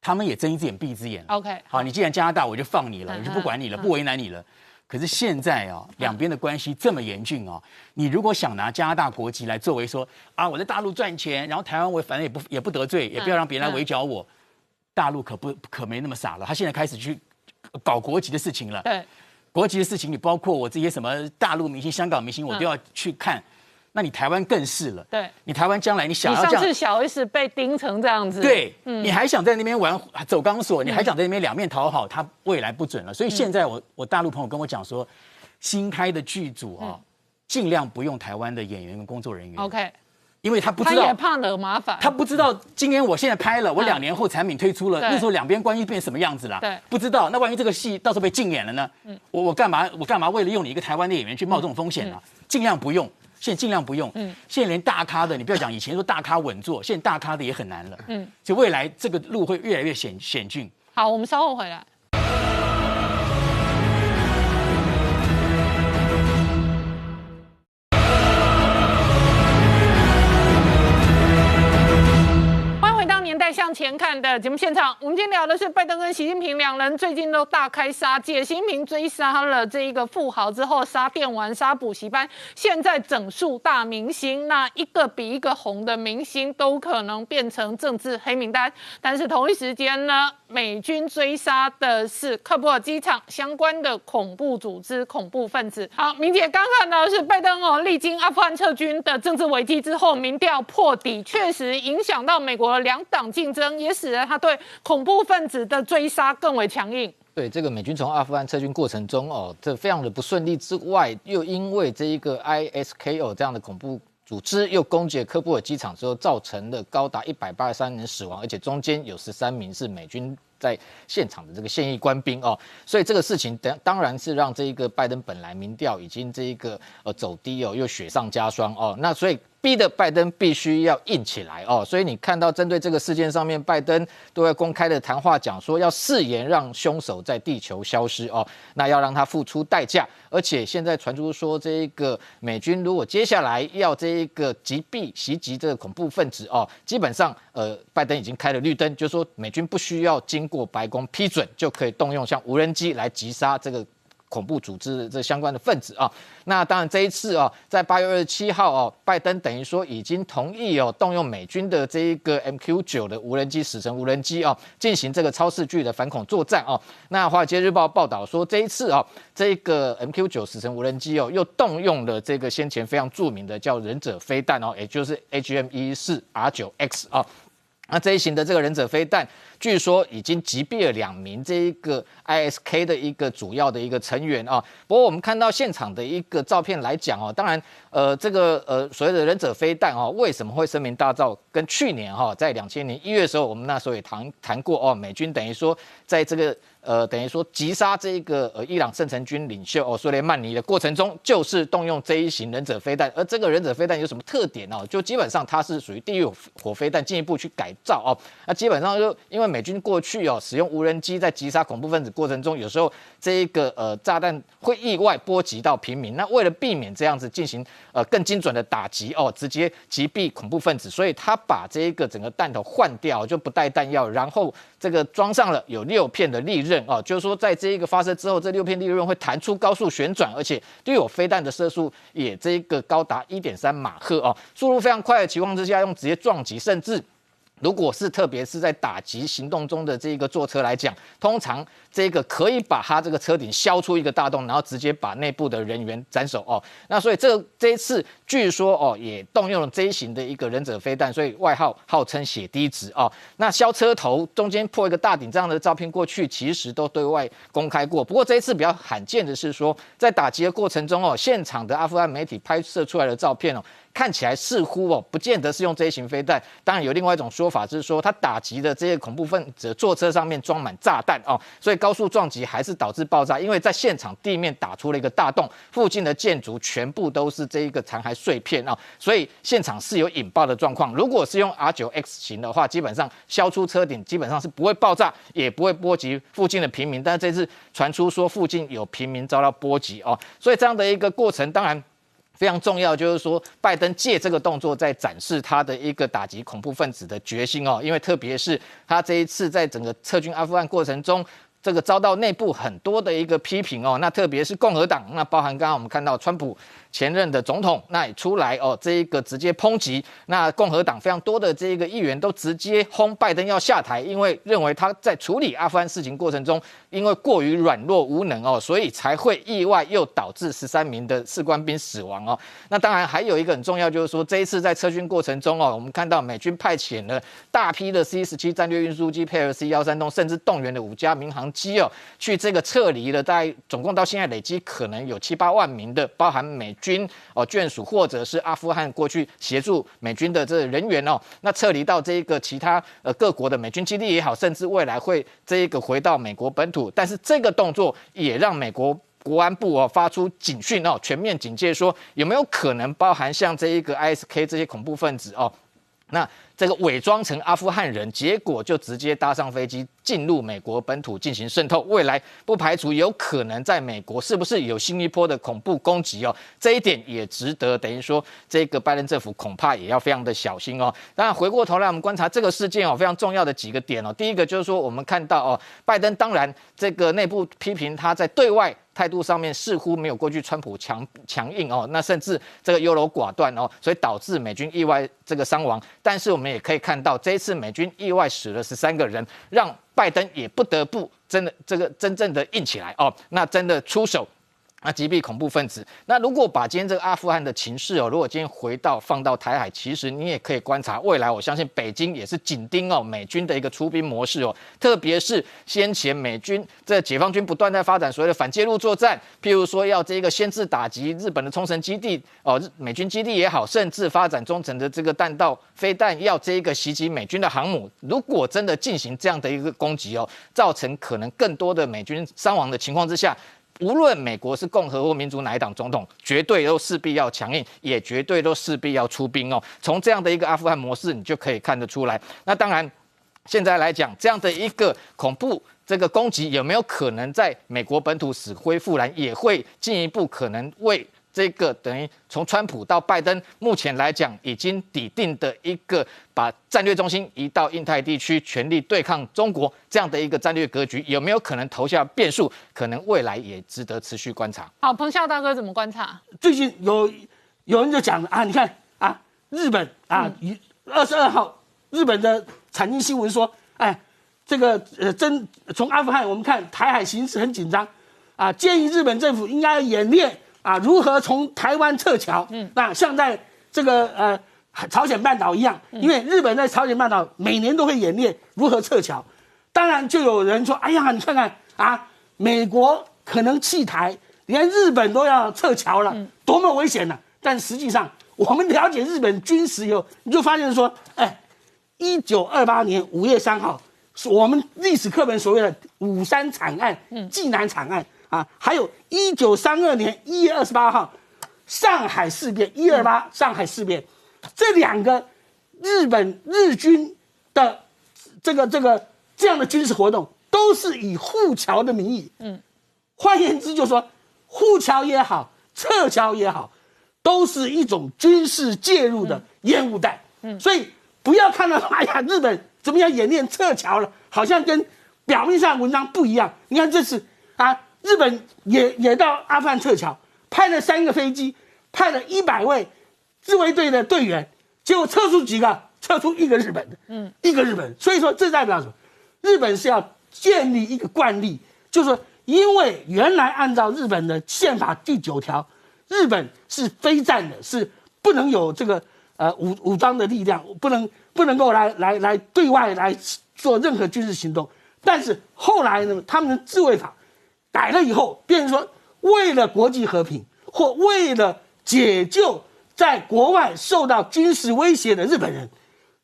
他们也睁一只眼闭一只眼。OK，好，你既然加拿大，我就放你了，我就不管你了，不为难你了。”可是现在啊，两边的关系这么严峻啊，你如果想拿加拿大国籍来作为说啊，我在大陆赚钱，然后台湾我反正也不也不得罪，也不要让别人来围剿我，大陆可不可没那么傻了？他现在开始去搞国籍的事情了。对，国籍的事情，你包括我这些什么大陆明星、香港明星，我都要去看。那你台湾更是了。对，你台湾将来你想要上次小 S 被盯成这样子，对，你还想在那边玩走钢索，你还想在那边两面讨好，他未来不准了。所以现在我我大陆朋友跟我讲说，新开的剧组啊，尽量不用台湾的演员跟工作人员。OK，因为他不知道，他也怕惹麻烦。他不知道今天我现在拍了，我两年后产品推出了，那时候两边关系变什么样子了？对，不知道。那万一这个戏到时候被禁演了呢？嗯，我我干嘛我干嘛为了用你一个台湾的演员去冒这种风险呢？尽量不用。现在尽量不用，嗯，现在连大咖的，你不要讲以前说大咖稳坐，现在大咖的也很难了，嗯，就未来这个路会越来越险险峻。好，我们稍后回来。向前看的节目现场，我们今天聊的是拜登跟习近平两人最近都大开杀戒。习近平追杀了这一个富豪之后，杀电玩、杀补习班，现在整数大明星，那一个比一个红的明星都可能变成政治黑名单。但是同一时间呢，美军追杀的是喀布尔机场相关的恐怖组织、恐怖分子。好，明姐刚看到是拜登哦，历经阿富汗撤军的政治危机之后，民调破底，确实影响到美国两党。竞争也使得他对恐怖分子的追杀更为强硬。对这个美军从阿富汗撤军过程中哦，这非常的不顺利之外，又因为这一个 ISKO 这样的恐怖组织又攻击科布尔机场之后，造成了高达一百八十三人死亡，而且中间有十三名是美军在现场的这个现役官兵哦，所以这个事情当当然是让这一个拜登本来民调已经这一个呃走低哦，又雪上加霜哦，那所以。逼的拜登必须要硬起来哦，所以你看到针对这个事件上面，拜登都在公开的谈话讲说要誓言让凶手在地球消失哦，那要让他付出代价，而且现在传出说这一个美军如果接下来要这一个击毙袭击这个恐怖分子哦，基本上呃拜登已经开了绿灯，就说美军不需要经过白宫批准就可以动用像无人机来击杀这个。恐怖组织这相关的分子啊，那当然这一次啊，在八月二十七号哦，拜登等于说已经同意哦，动用美军的这一个 MQ 九的无人机死神无人机啊，进行这个超视距的反恐作战哦。那华尔街日报报道说，这一次啊，这个 MQ 九死神无人机哦，又动用了这个先前非常著名的叫忍者飞弹哦，也就是 HM 一四 R 九 X 啊。那这一型的这个忍者飞弹，据说已经击毙了两名这一个 ISK 的一个主要的一个成员啊。不过我们看到现场的一个照片来讲哦，当然，呃，这个呃所谓的忍者飞弹哦，为什么会声名大噪？跟去年哈，在两千年一月的时候，我们那时候也谈谈过哦，美军等于说在这个。呃，等于说击杀这一个呃伊朗圣城军领袖哦苏雷曼尼的过程中，就是动用这一型忍者飞弹。而这个忍者飞弹有什么特点呢？就基本上它是属于地狱火飞弹进一步去改造哦。那基本上就因为美军过去哦使用无人机在击杀恐怖分子过程中，有时候这一个呃炸弹会意外波及到平民。那为了避免这样子进行呃更精准的打击哦，直接击毙恐怖分子，所以他把这一个整个弹头换掉，就不带弹药，然后这个装上了有六片的利刃。哦，就是说，在这一个发射之后，这六片利润会弹出高速旋转，而且对我飞弹的射速也这一个高达一点三马赫哦，速度非常快的情况之下，用直接撞击，甚至。如果是特别是在打击行动中的这个坐车来讲，通常这个可以把它这个车顶削出一个大洞，然后直接把内部的人员斩首哦。那所以这这一次据说哦也动用了 J 型的一个忍者飞弹，所以外号号称血滴子哦。那削车头中间破一个大顶这样的照片过去其实都对外公开过，不过这一次比较罕见的是说在打击的过程中哦，现场的阿富汗媒体拍摄出来的照片哦。看起来似乎哦，不见得是用这一型飞弹。当然有另外一种说法，就是说他打击的这些恐怖分子坐车上面装满炸弹哦，所以高速撞击还是导致爆炸。因为在现场地面打出了一个大洞，附近的建筑全部都是这一个残骸碎片哦，所以现场是有引爆的状况。如果是用 R 九 X 型的话，基本上削出车顶，基本上是不会爆炸，也不会波及附近的平民。但是这次传出说附近有平民遭到波及哦，所以这样的一个过程，当然。非常重要，就是说，拜登借这个动作在展示他的一个打击恐怖分子的决心哦，因为特别是他这一次在整个撤军阿富汗过程中。这个遭到内部很多的一个批评哦，那特别是共和党，那包含刚刚我们看到川普前任的总统，那也出来哦，这一个直接抨击，那共和党非常多的这一个议员都直接轰拜登要下台，因为认为他在处理阿富汗事情过程中，因为过于软弱无能哦，所以才会意外又导致十三名的士官兵死亡哦。那当然还有一个很重要，就是说这一次在撤军过程中哦，我们看到美军派遣了大批的 C 十七战略运输机配合 C 幺三栋，甚至动员了五家民航。机哦，去这个撤离了，大概总共到现在累积可能有七八万名的，包含美军哦眷属或者是阿富汗过去协助美军的这人员哦，那撤离到这个其他呃各国的美军基地也好，甚至未来会这一个回到美国本土，但是这个动作也让美国国安部哦发出警讯哦，全面警戒说有没有可能包含像这一个 ISK 这些恐怖分子哦，那。这个伪装成阿富汗人，结果就直接搭上飞机进入美国本土进行渗透。未来不排除有可能在美国是不是有新一波的恐怖攻击哦？这一点也值得等于说这个拜登政府恐怕也要非常的小心哦。当然回过头来我们观察这个事件哦，非常重要的几个点哦。第一个就是说我们看到哦，拜登当然这个内部批评他在对外态度上面似乎没有过去川普强强硬哦，那甚至这个优柔寡断哦，所以导致美军意外这个伤亡。但是我们也可以看到，这一次美军意外死了十三个人，让拜登也不得不真的这个真正的硬起来哦，那真的出手。那击毙恐怖分子。那如果把今天这个阿富汗的情势哦，如果今天回到放到台海，其实你也可以观察未来。我相信北京也是紧盯哦美军的一个出兵模式哦，特别是先前美军这解放军不断在发展所谓的反介入作战，譬如说要这个先制打击日本的冲绳基地哦，美军基地也好，甚至发展中程的这个弹道飞弹，要这一个袭击美军的航母。如果真的进行这样的一个攻击哦，造成可能更多的美军伤亡的情况之下。无论美国是共和或民主哪一党总统，绝对都势必要强硬，也绝对都势必要出兵哦。从这样的一个阿富汗模式，你就可以看得出来。那当然，现在来讲，这样的一个恐怖这个攻击，有没有可能在美国本土死灰复燃，也会进一步可能为。这个等于从川普到拜登，目前来讲已经抵定的一个把战略中心移到印太地区，全力对抗中国这样的一个战略格局，有没有可能投下变数？可能未来也值得持续观察。好，彭笑大哥怎么观察？最近有有人就讲啊，你看啊，日本啊，二十二号日本的产经新闻说，哎，这个呃，真从阿富汗我们看台海形势很紧张啊，建议日本政府应该演练。啊，如何从台湾撤侨？嗯，那像在这个呃朝鲜半岛一样，因为日本在朝鲜半岛每年都会演练如何撤侨。当然，就有人说：“哎呀，你看看啊，美国可能弃台，连日本都要撤侨了，多么危险呢？”但实际上，我们了解日本军事以后，你就发现说：“哎，一九二八年五月三号，我们历史课本所谓的五三惨案，济南惨案。”啊，还有一九三二年一月二十八号，上海事变，一二八上海事变，这两个日本日军的这个这个这样的军事活动，都是以护侨的名义，嗯，换言之，就说护侨也好，撤侨也好，都是一种军事介入的烟雾弹，嗯，所以不要看到 哎呀，日本怎么样演练撤侨了，好像跟表面上文章不一样。你看这次啊。日本也也到阿富汗撤侨，派了三个飞机，派了一百位自卫队的队员，结果撤出几个，撤出一个日本的，嗯，一个日本。所以说这代表什么？日本是要建立一个惯例，就是说，因为原来按照日本的宪法第九条，日本是非战的，是不能有这个呃武武装的力量，不能不能够来来来对外来做任何军事行动。但是后来呢，他们的自卫法改了以后，变成说，为了国际和平或为了解救在国外受到军事威胁的日本人，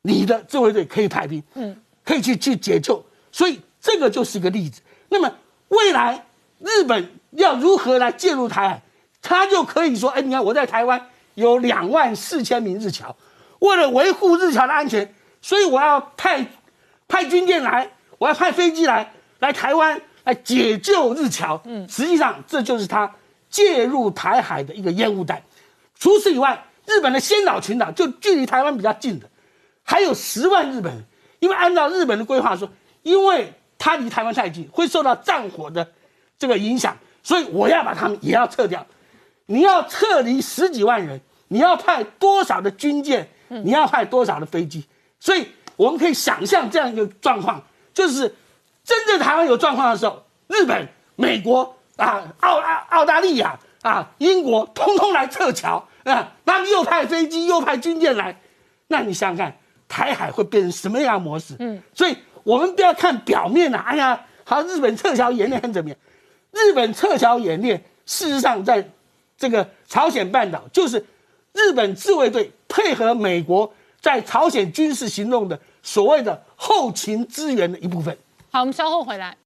你的自卫队可以派兵，嗯，可以去去解救。所以这个就是一个例子。那么未来日本要如何来介入台海，他就可以说：哎，你看我在台湾有两万四千名日侨，为了维护日侨的安全，所以我要派派军舰来。我要派飞机来来台湾来解救日侨，嗯，实际上这就是他介入台海的一个烟雾弹。除此以外，日本的仙岛群岛就距离台湾比较近的，还有十万日本人。因为按照日本的规划说，因为他离台湾太近，会受到战火的这个影响，所以我要把他们也要撤掉。你要撤离十几万人，你要派多少的军舰？你要派多少的飞机？所以我们可以想象这样一个状况。就是真正台湾有状况的时候，日本、美国啊、澳澳澳大利亚啊、英国通通来撤侨啊，那你又派飞机又派军舰来，那你想想看，台海会变成什么样模式？嗯，所以我们不要看表面呐，哎呀，好，日本撤侨演练很怎么样？日本撤侨演练事实上在这个朝鲜半岛，就是日本自卫队配合美国在朝鲜军事行动的所谓的。后勤资源的一部分。好，我们稍后回来。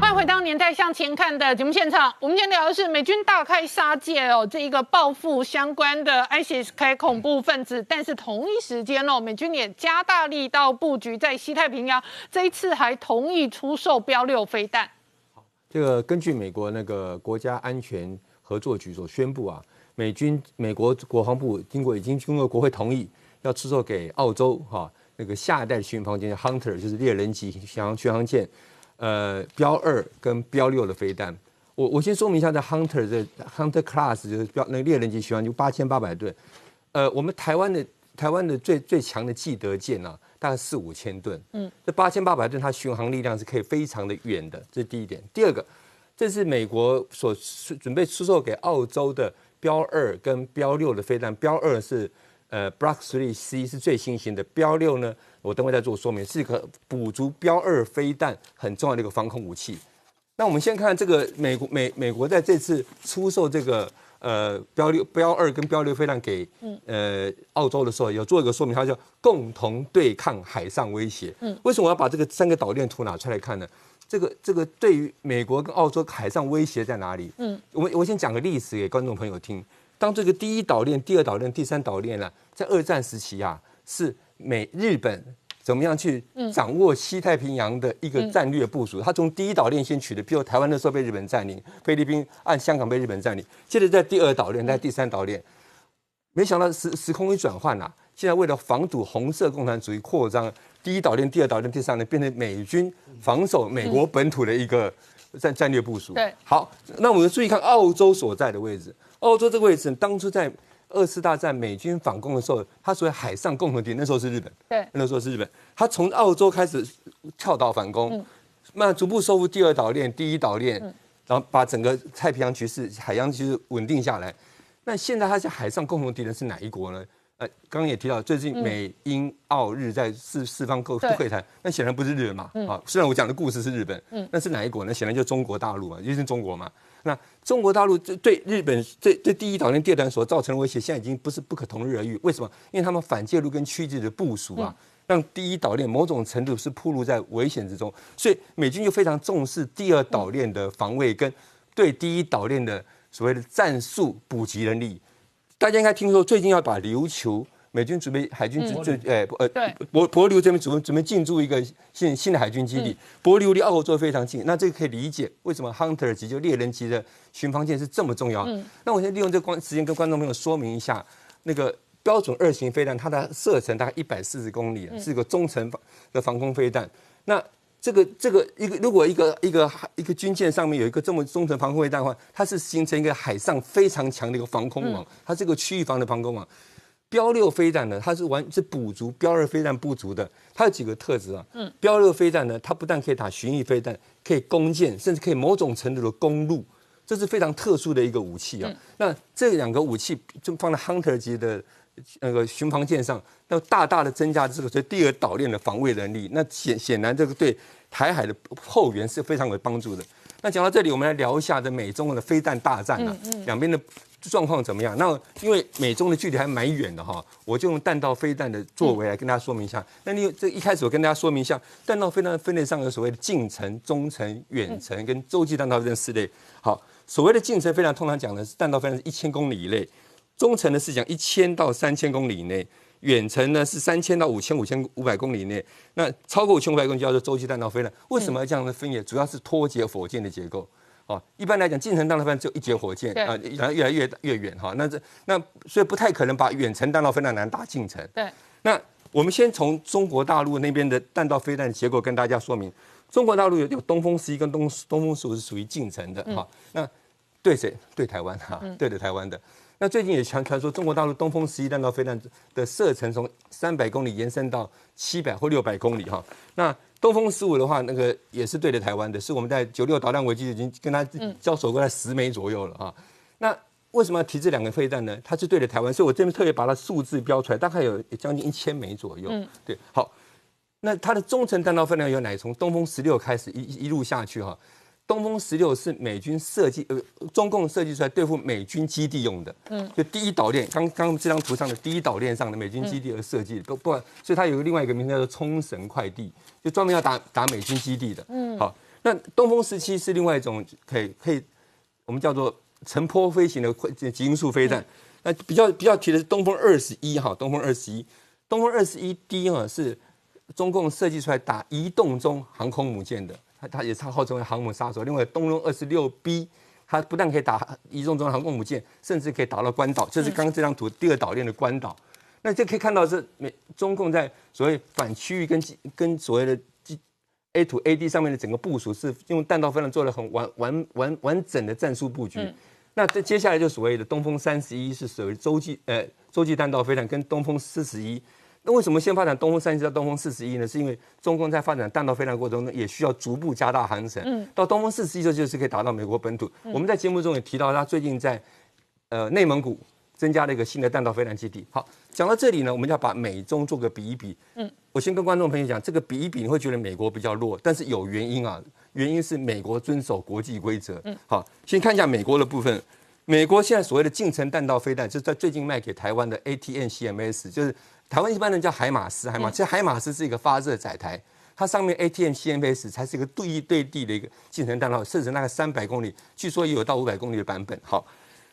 欢迎回到《年代向前看》的节目现场。我们今天聊的是美军大开杀戒哦，这一个报复相关的 ISIS 开恐怖分子。但是同一时间哦，美军也加大力道布局在西太平洋，这一次还同意出售标六飞弹。这个根据美国那个国家安全合作局所宣布啊，美军美国国防部经过已经经过国会同意，要出售给澳洲哈那个下一代巡防舰 Hunter 就是猎人级巡航巡航舰，呃标二跟标六的飞弹。我我先说明一下，在 Hunter 的 Hunter Class 就是标那个猎人级巡航就八千八百吨，呃我们台湾的台湾的最最强的记得舰啊。大概四五千吨，嗯，这八千八百吨，它巡航力量是可以非常的远的，这是第一点。第二个，这是美国所准备出售给澳洲的标二跟标六的飞弹，标二是呃 Block Three C 是最新型的，标六呢，我等会再做说明，是一个补足标二飞弹很重要的一个防空武器。那我们先看这个美国美美国在这次出售这个。呃，标六、标二跟标六飞弹给呃澳洲的时候，有做一个说明，它叫共同对抗海上威胁。嗯，为什么我要把这个三个岛链图拿出来看呢？这个这个对于美国跟澳洲海上威胁在哪里？嗯，我我先讲个历史给观众朋友听。当这个第一岛链、第二岛链、第三岛链呢，在二战时期啊，是美日本。怎么样去掌握西太平洋的一个战略部署？他从第一岛链先取的，比如台湾那时候被日本占领，菲律宾按香港被日本占领，接着在第二岛链，在第三岛链，没想到时时空一转换呐，现在为了防堵红色共产主义扩张，第一岛链、第二岛链、第三岛链变成美军防守美国本土的一个战战略部署。对，好，那我们注意看澳洲所在的位置，澳洲这个位置当初在。二次大战美军反攻的时候，他所谓海上共同点，那时候是日本。对，那时候是日本。他从澳洲开始跳岛反攻，慢慢逐步收复第二岛链、第一岛链，然后把整个太平洋局势、海洋局势稳定下来。那现在他是海上共同敌人是哪一国呢？呃，刚刚也提到，最近美英澳日在四四方构会谈，那显然不是日本嘛。啊，虽然我讲的故事是日本，嗯那是哪一国呢？显然就中国大陆嘛，就是中国嘛。那中国大陆这对日本对对第一岛链、第二岛所造成的威胁，现在已经不是不可同日而语。为什么？因为他们反介入跟区域的部署啊，让第一岛链某种程度是暴露在危险之中。所以美军就非常重视第二岛链的防卫跟对第一岛链的所谓的战术补给能力。大家应该听说，最近要把琉球。美军准备海军准准诶呃，博博琉这边准备准备进驻一个新新的海军基地，博琉离澳洲非常近，那这个可以理解为什么 Hunter 级就猎人级的巡防舰是这么重要。那我先利用这光时间跟观众朋友说明一下，那个标准二型飞弹，它的射程大概一百四十公里，是个中程防的防空飞弹。那这个这个一个如果一个一个一个军舰上面有一个这么中程防空飞弹的话，它是形成一个海上非常强的一个防空网，它这个区域防的防空网。标六飞弹呢，它是完是补足标二飞弹不足的，它有几个特质啊？嗯，标六飞弹呢，它不但可以打巡弋飞弹，可以攻箭，甚至可以某种程度的攻路，这是非常特殊的一个武器啊。那这两个武器就放在 Hunter 级的那个巡防舰上，那大大的增加这个所以第二岛链的防卫能力。那显显然这个对台海的后援是非常有帮助的。那讲到这里，我们来聊一下这美中的飞弹大战啊，两边的。状况怎么样？那因为美中的距离还蛮远的哈，我就用弹道飞弹的作为来跟大家说明一下。那你这一开始我跟大家说明一下，弹道飞弹分类上有所谓的近程、中程、远程跟洲际弹道飞弹四类。好，所谓的近程飞弹通常讲的是弹道飞弹是一千公里以内，中程呢是讲一千到三千公里以内，远程呢是三千到五千五千五百公里以内。那超过五千五百公里叫做洲际弹道飞弹。为什么要这样的分野？主要是脱节火箭的结构。哦，一般来讲，近程弹道飞弹只有一节火箭啊，然后越来越越远哈。那这那所以不太可能把远程弹道飞弹难打近程。对。那我们先从中国大陆那边的弹道飞弹的结构跟大家说明。中国大陆有有东风十一跟东东风十五是属于近程的哈。那对谁？对台湾哈，对着台湾的。那最近也传传说，中国大陆东风十一弹道飞弹的射程从三百公里延伸到七百或六百公里哈。那东风十五的话，那个也是对着台湾的，是我们在九六导弹危机已经跟他交手过，在十枚左右了啊。那为什么要提这两个飞弹呢？它是对着台湾，所以我这边特别把它数字标出来，大概有将近一千枚左右。嗯，对，好。那它的中程弹道分量有哪？从东风十六开始一一路下去哈。东风十六是美军设计，呃，中共设计出来对付美军基地用的，嗯，就第一岛链，刚刚这张图上的第一岛链上的美军基地而设计的，不不，所以它有个另外一个名字叫做冲绳快递，就专门要打打美军基地的，嗯，好，那东风十七是另外一种可以可以，我们叫做乘坡飞行的快极音速飞弹，那比较比较提的是东风二十一哈，东风二十一，东风二十一 D 哈是中共设计出来打移动中航空母舰的。它它也是号称为航母杀手。另外，东风二十六 B，它不但可以打移动中航空母舰，甚至可以打到关岛，就是刚刚这张图第二岛链的关岛。那这可以看到是美中共在所谓反区域跟跟所谓的 A to A D 上面的整个部署，是用弹道飞弹做了很完完完完整的战术布局。那这接下来就所谓的东风三十一是属于洲际呃洲际弹道飞弹，跟东风四十一。那为什么先发展东风三十到东风四十一呢？是因为中共在发展弹道飞弹过程中，也需要逐步加大航程。嗯，到东风四十一时候，就是可以达到美国本土。我们在节目中也提到，他最近在呃内蒙古增加了一个新的弹道飞弹基地。好，讲到这里呢，我们要把美中做个比一比。嗯，我先跟观众朋友讲，这个比一比，你会觉得美国比较弱，但是有原因啊，原因是美国遵守国际规则。嗯，好，先看一下美国的部分。美国现在所谓的近程弹道飞弹，就是在最近卖给台湾的 ATM-CMS，就是。台湾一般人叫海马斯，海马其实海马斯是一个发热载台，它上面 ATM CMS 才是一个对对地的一个近程弹道，射程大概三百公里，据说也有到五百公里的版本。好，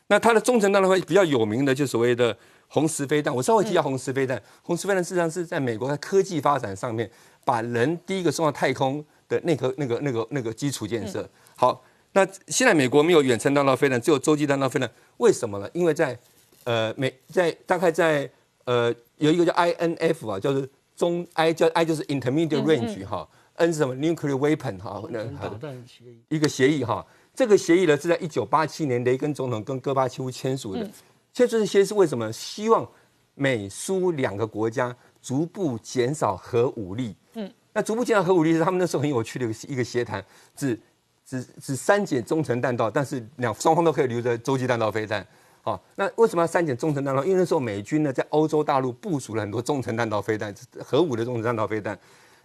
那它的中程弹道比较有名的就所谓的红石飞弹，我稍微提一下红石飞弹。红石飞弹事实上是在美国在科技发展上面，把人第一个送到太空的那个那个那个那个基础建设。好，那现在美国没有远程弹道飞弹，只有洲际弹道飞弹，为什么呢？因为在呃美在大概在呃。有一个叫 INF 啊，就是中 I 叫 I 就是 Intermediate Range 哈，N 是什么 Nuclear Weapon 哈，那一个协议哈，这个协议呢是在一九八七年雷根总统跟戈巴丘夫签署的。签署这协议是为什么？希望美苏两个国家逐步减少核武力。嗯，那逐步减少核武力是他们那时候很有趣的一个一个协谈，只只只删减中程弹道，但是两双方都可以留着洲际弹道飞弹。好，那为什么要删减中程弹道？因为那时候美军呢在欧洲大陆部署了很多中程弹道飞弹，核武的中程弹道飞弹。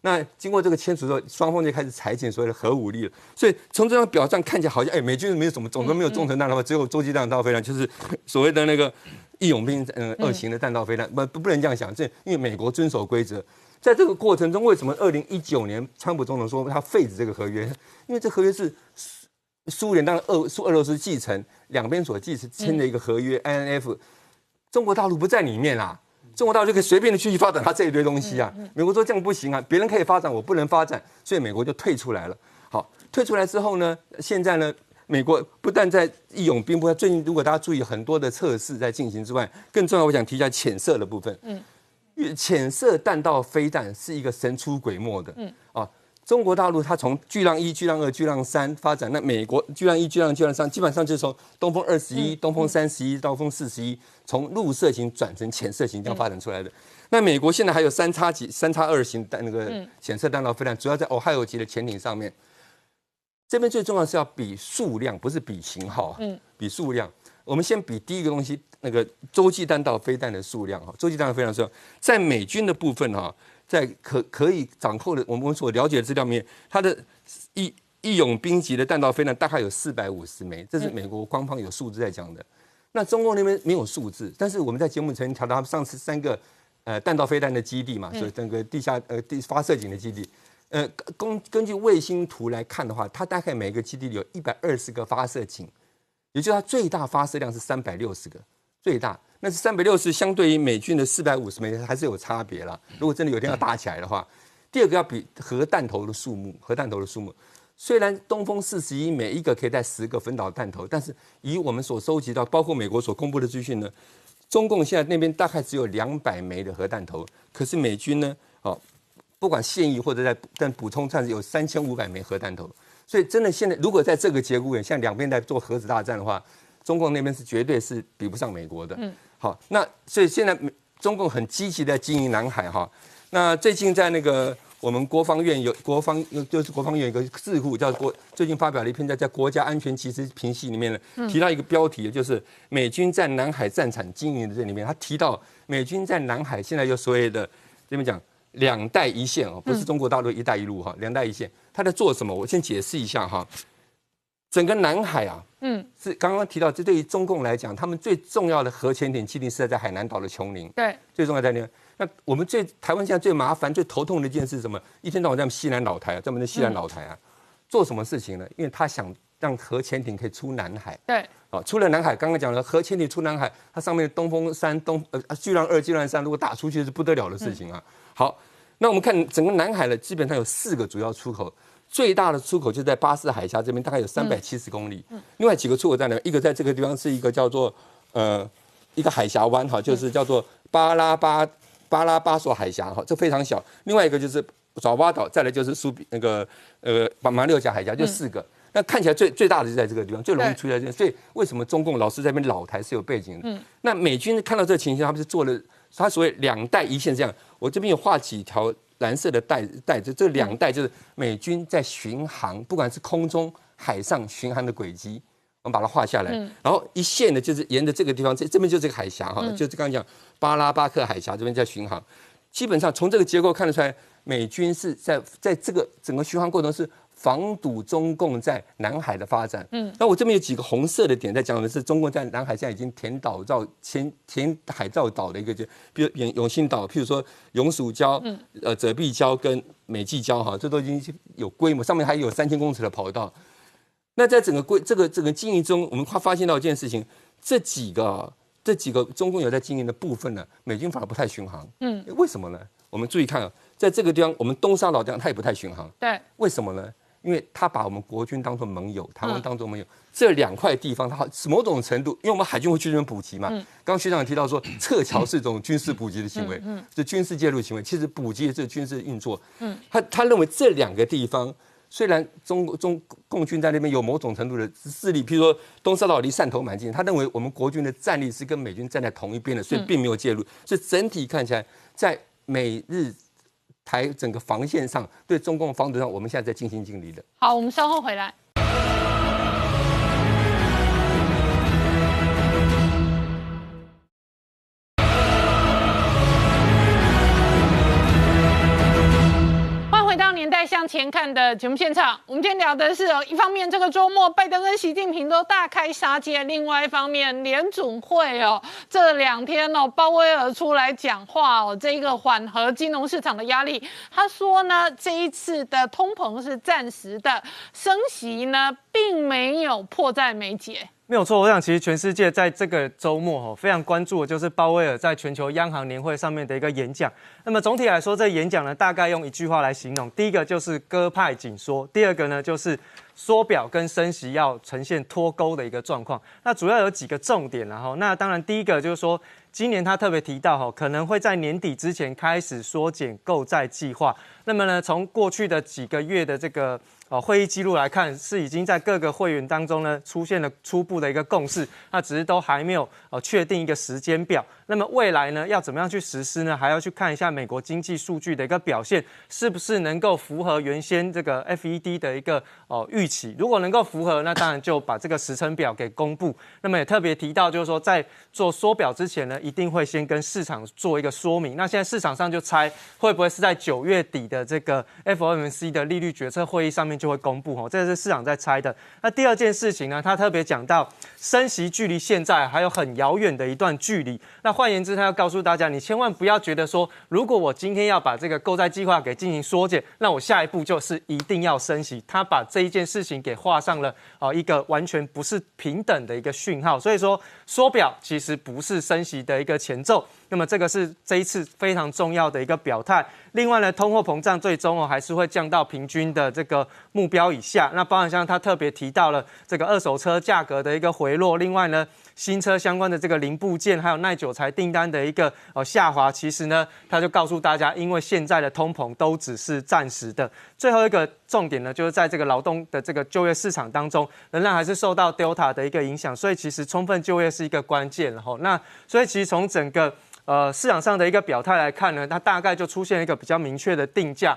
那经过这个签署之后，双方就开始裁减所谓的核武力了。所以从这张表上看起来，好像哎，美军没有什么，总共没有中程弹道，只有洲际弹道飞弹，就是所谓的那个义勇兵嗯二型的弹道飞弹。不不不能这样想，这因为美国遵守规则。在这个过程中，为什么二零一九年川普总统说他废止这个合约？因为这合约是。苏联当然俄苏俄罗斯继承两边所继承签的一个合约 INF，中国大陆不在里面啦，中国大陆就可以随便的继续发展它这一堆东西啊。美国说这样不行啊，别人可以发展，我不能发展，所以美国就退出来了。好，退出来之后呢，现在呢，美国不但在义勇兵部分，最近如果大家注意很多的测试在进行之外，更重要，我想提一下浅色的部分。嗯，浅色弹道飞弹是一个神出鬼没的。嗯，啊。中国大陆它从巨浪一、巨浪二、巨浪三发展，那美国巨浪一、巨浪、巨浪三，基本上就是从东风二十一、东风三十一、东风四十一，从陆射型转成浅射型这样发展出来的。那美国现在还有三叉戟、三叉二型弹那个浅色弹道飞弹，主要在哦亥俄级的潜艇上面。这边最重要是要比数量，不是比型号，嗯，比数量。我们先比第一个东西，那个洲际弹道飞弹的数量哈，洲际弹道飞弹数量，在美军的部分哈，在可可以掌控的我们所了解的资料里面，它的义义勇兵级的弹道飞弹大概有四百五十枚，这是美国官方有数字在讲的。那中共那边没有数字，但是我们在节目曾经调到他们上次三个呃弹道飞弹的基地嘛，所以整个地下呃地发射井的基地。呃，根根据卫星图来看的话，它大概每个基地里有一百二十个发射井，也就是它最大发射量是三百六十个，最大。那是三百六十，相对于美军的四百五十枚还是有差别了。如果真的有一天要打起来的话，第二个要比核弹头的数目，核弹头的数目。虽然东风四十一每一个可以带十个分导弹头，但是以我们所收集到，包括美国所公布的资讯呢，中共现在那边大概只有两百枚的核弹头，可是美军呢，哦。不管现役或者在但补充，暂时有三千五百枚核弹头，所以真的现在如果在这个节骨眼，像两边在做核子大战的话，中共那边是绝对是比不上美国的。嗯，好，那所以现在中共很积极在经营南海哈。那最近在那个我们国防院有国防就是国防院有个智库叫国，最近发表了一篇在在国家安全其实评析里面呢，提到一个标题，就是美军在南海战场经营的这里面，他提到美军在南海现在有所谓的这边讲。两带一线哦，不是中国大陆“一带一路”哈，两带一线，他在做什么？我先解释一下哈。整个南海啊，嗯，是刚刚提到，这对于中共来讲，他们最重要的核潜艇基地是在海南岛的琼林。对，最重要在那。那我们最台湾现在最麻烦、最头痛的一件事是什么？一天到晚在西南老台啊，专门的西南老台啊，做什么事情呢？因为他想让核潜艇可以出南海。对，哦，出了南海，刚刚讲了核潜艇出南海，它上面的东风三、东呃巨浪二、巨浪三，如果打出去是不得了的事情啊。好。那我们看整个南海呢，基本上有四个主要出口，最大的出口就在巴士海峡这边，大概有三百七十公里。另外几个出口在哪？一个在这个地方是一个叫做呃一个海峡湾哈，就是叫做巴拉巴巴拉巴索海峡哈，这非常小。另外一个就是爪哇岛，再来就是苏比那个呃马马六甲海峡，就四个。那看起来最最大的就在这个地方，最容易出现这。所以为什么中共老是在那边老台是有背景的？那美军看到这个情形，他们是做了。他所谓两带一线这样，我这边有画几条蓝色的带带着，这两带就是美军在巡航，不管是空中、海上巡航的轨迹，我们把它画下来。然后一线呢，就是沿着这个地方，这这边就是这个海峡哈，就是刚刚讲巴拉巴克海峡这边在巡航。基本上从这个结构看得出来，美军是在在这个整个巡航过程是。防堵中共在南海的发展。嗯，那我这边有几个红色的点，在讲的是中共在南海现在已经填岛造、填填海造岛的一个，就比如永永兴岛，譬如说永暑礁、嗯呃泽碧礁跟美济礁，哈，这都已经有规模，上面还有三千公尺的跑道。那在整个规这个整个经营中，我们发发现到一件事情，这几个这几个中共有在经营的部分呢，美军反而不太巡航。嗯，为什么呢？我们注意看啊，在这个地方，我们东沙老方，它也不太巡航。对，为什么呢？因为他把我们国军当做盟友，台湾当做盟友，这两块地方，它某种程度，因为我们海军会去那边补给嘛。刚刚学长提到说，撤侨是一种军事补给的行为，是军事介入行为。其实补给是军事运作。嗯，他他认为这两个地方，虽然中中共军在那边有某种程度的势力，譬如说东沙岛离汕头蛮近，他认为我们国军的战力是跟美军站在同一边的，所以并没有介入。所以整体看起来，在美日。台整个防线上，对中共防堵上，我们现在在尽心尽力的。好，我们稍后回来。看的节目现场，我们今天聊的是哦，一方面这个周末拜登跟习近平都大开杀戒，另外一方面联总会哦这两天哦鲍威尔出来讲话哦，这一个缓和金融市场的压力，他说呢这一次的通膨是暂时的，升息呢并没有迫在眉睫。没有错，我想其实全世界在这个周末哈非常关注的就是鲍威尔在全球央行年会上面的一个演讲。那么总体来说，这演讲呢大概用一句话来形容：第一个就是鸽派紧缩，第二个呢就是缩表跟升息要呈现脱钩的一个状况。那主要有几个重点，然后那当然第一个就是说，今年他特别提到哈，可能会在年底之前开始缩减购债计划。那么呢，从过去的几个月的这个。哦，会议记录来看，是已经在各个会员当中呢出现了初步的一个共识，那只是都还没有呃确定一个时间表。那么未来呢，要怎么样去实施呢？还要去看一下美国经济数据的一个表现，是不是能够符合原先这个 FED 的一个哦预期？如果能够符合，那当然就把这个时程表给公布。那么也特别提到，就是说在做缩表之前呢，一定会先跟市场做一个说明。那现在市场上就猜会不会是在九月底的这个 FOMC 的利率决策会议上面。就会公布哦，这是市场在猜的。那第二件事情呢，他特别讲到升息距离现在还有很遥远的一段距离。那换言之，他要告诉大家，你千万不要觉得说，如果我今天要把这个购债计划给进行缩减，那我下一步就是一定要升息。他把这一件事情给画上了啊一个完全不是平等的一个讯号。所以说，缩表其实不是升息的一个前奏。那么这个是这一次非常重要的一个表态。另外呢，通货膨胀最终哦还是会降到平均的这个目标以下。那包含像他特别提到了这个二手车价格的一个回落。另外呢，新车相关的这个零部件还有耐久材订单的一个呃下滑。其实呢，他就告诉大家，因为现在的通膨都只是暂时的。最后一个重点呢，就是在这个劳动的这个就业市场当中，仍然还是受到 Delta 的一个影响。所以其实充分就业是一个关键。然后那所以其实从整个呃，市场上的一个表态来看呢，它大概就出现一个比较明确的定价。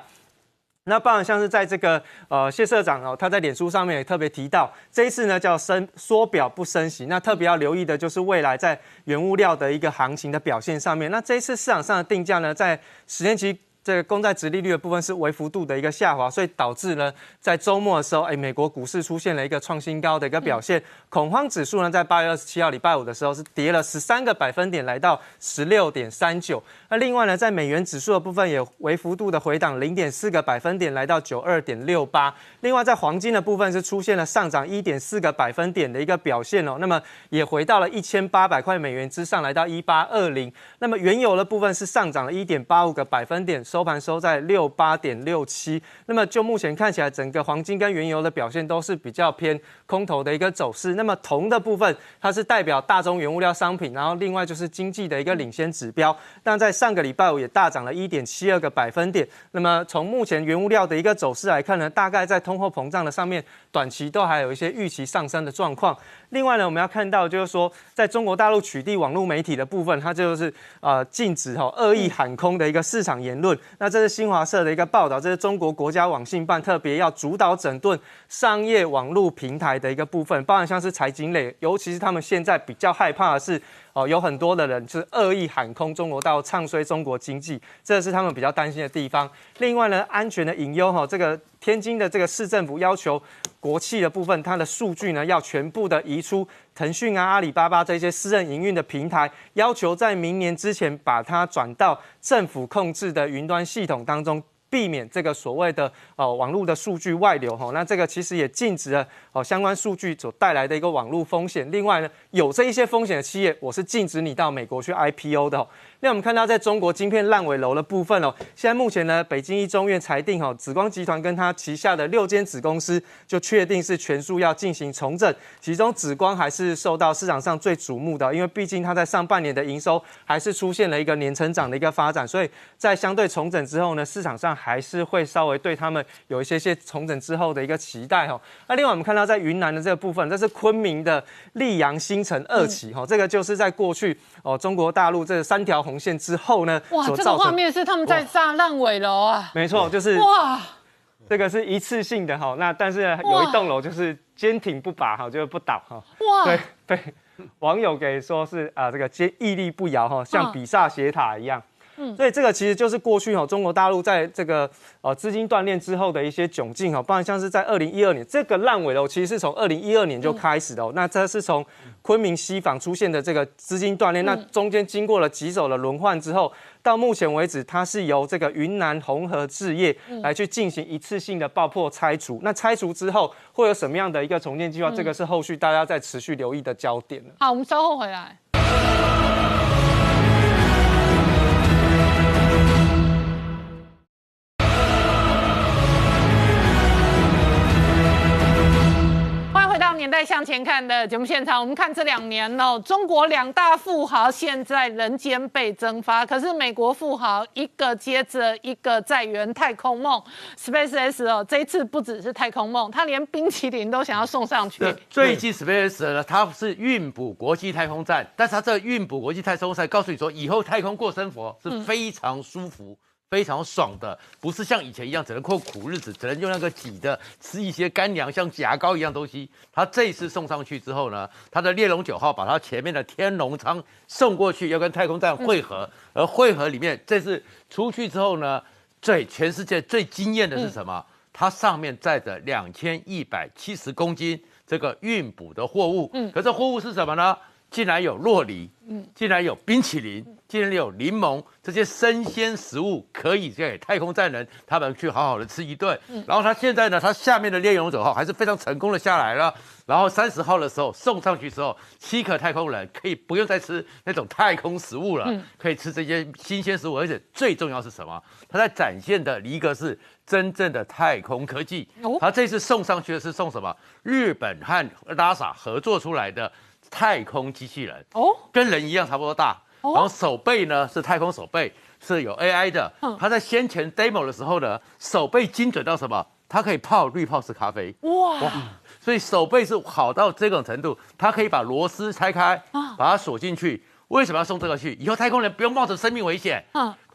那包含像是在这个呃谢社长哦，他在脸书上面也特别提到，这一次呢叫升缩表不升息。那特别要留意的就是未来在原物料的一个行情的表现上面。那这一次市场上的定价呢，在十年期。这个公债值利率的部分是微幅度的一个下滑，所以导致呢，在周末的时候，哎，美国股市出现了一个创新高的一个表现。恐慌指数呢，在八月二十七号礼拜五的时候是跌了十三个百分点，来到十六点三九。那另外呢，在美元指数的部分也微幅度的回档零点四个百分点，来到九二点六八。另外在黄金的部分是出现了上涨一点四个百分点的一个表现哦，那么也回到了一千八百块美元之上，来到一八二零。那么原油的部分是上涨了一点八五个百分点。收盘收在六八点六七，那么就目前看起来，整个黄金跟原油的表现都是比较偏空头的一个走势。那么铜的部分，它是代表大宗原物料商品，然后另外就是经济的一个领先指标。但在上个礼拜五也大涨了一点七二个百分点。那么从目前原物料的一个走势来看呢，大概在通货膨胀的上面，短期都还有一些预期上升的状况。另外呢，我们要看到就是说，在中国大陆取缔网络媒体的部分，它就是呃禁止哈恶意喊空的一个市场言论。那这是新华社的一个报道，这是中国国家网信办特别要主导整顿商业网络平台的一个部分，包含像是财经类，尤其是他们现在比较害怕的是。哦，有很多的人就是恶意喊空中国到，唱衰中国经济，这是他们比较担心的地方。另外呢，安全的隐忧哈，这个天津的这个市政府要求国企的部分，它的数据呢要全部的移出腾讯啊、阿里巴巴这些私人营运的平台，要求在明年之前把它转到政府控制的云端系统当中。避免这个所谓的呃网络的数据外流哈，那这个其实也禁止了哦相关数据所带来的一个网络风险。另外呢，有这一些风险的企业，我是禁止你到美国去 IPO 的。那我们看到，在中国晶片烂尾楼的部分哦，现在目前呢，北京一中院裁定哦，紫光集团跟它旗下的六间子公司就确定是全数要进行重整，其中紫光还是受到市场上最瞩目的，因为毕竟它在上半年的营收还是出现了一个年成长的一个发展，所以在相对重整之后呢，市场上还是会稍微对他们有一些些重整之后的一个期待哈。那另外我们看到在云南的这个部分，这是昆明的溧阳新城二期哈，这个就是在过去哦中国大陆这三条。红线之后呢？哇，这个画面是他们在炸烂尾楼啊！没错，就是哇，这个是一次性的哈。那但是有一栋楼就是坚挺不拔哈，就是不倒哈。哇，对对，网友给说是啊，这个坚屹立不摇哈，像比萨斜塔一样。所以这个其实就是过去哈中国大陆在这个呃资金断裂之后的一些窘境哈，不然像是在二零一二年这个烂尾楼其实是从二零一二年就开始的哦。那这是从昆明西坊出现的这个资金断裂，那中间经过了几手的轮换之后，到目前为止它是由这个云南红河置业来去进行一次性的爆破拆除。那拆除之后会有什么样的一个重建计划？这个是后续大家在持续留意的焦点好，我们稍后回来。年代向前看的节目现场，我们看这两年哦，中国两大富豪现在人间被蒸发，可是美国富豪一个接着一个在圆太空梦，SpaceX 哦，这一次不只是太空梦，他连冰淇淋都想要送上去。最近 SpaceX 呢，它是运补国际太空站，但是它这运补国际太空站告诉你说，以后太空过生活是非常舒服。非常爽的，不是像以前一样只能过苦日子，只能用那个挤的吃一些干粮，像牙膏一样东西。他这一次送上去之后呢，他的猎龙九号把他前面的天龙舱送过去，要跟太空站汇合。而汇合里面，这次出去之后呢，最全世界最惊艳的是什么？它上面载着两千一百七十公斤这个运补的货物。嗯，可这货物是什么呢？竟然有洛梨，嗯，竟然有冰淇淋，竟然有柠檬，这些生鲜食物可以给太空站人他们去好好的吃一顿。嗯，然后他现在呢，他下面的猎勇者号还是非常成功的下来了。然后三十号的时候送上去之后，七颗太空人可以不用再吃那种太空食物了，可以吃这些新鲜食物，而且最重要是什么？他在展现的一个是真正的太空科技。他这次送上去的是送什么？日本和拉萨合作出来的。太空机器人哦，跟人一样差不多大，然后手背呢是太空手背，是有 AI 的。它在先前 demo 的时候呢，手背精准到什么？它可以泡滤泡式咖啡。哇，所以手背是好到这种程度，它可以把螺丝拆开，把它锁进去。为什么要送这个去？以后太空人不用冒着生命危险，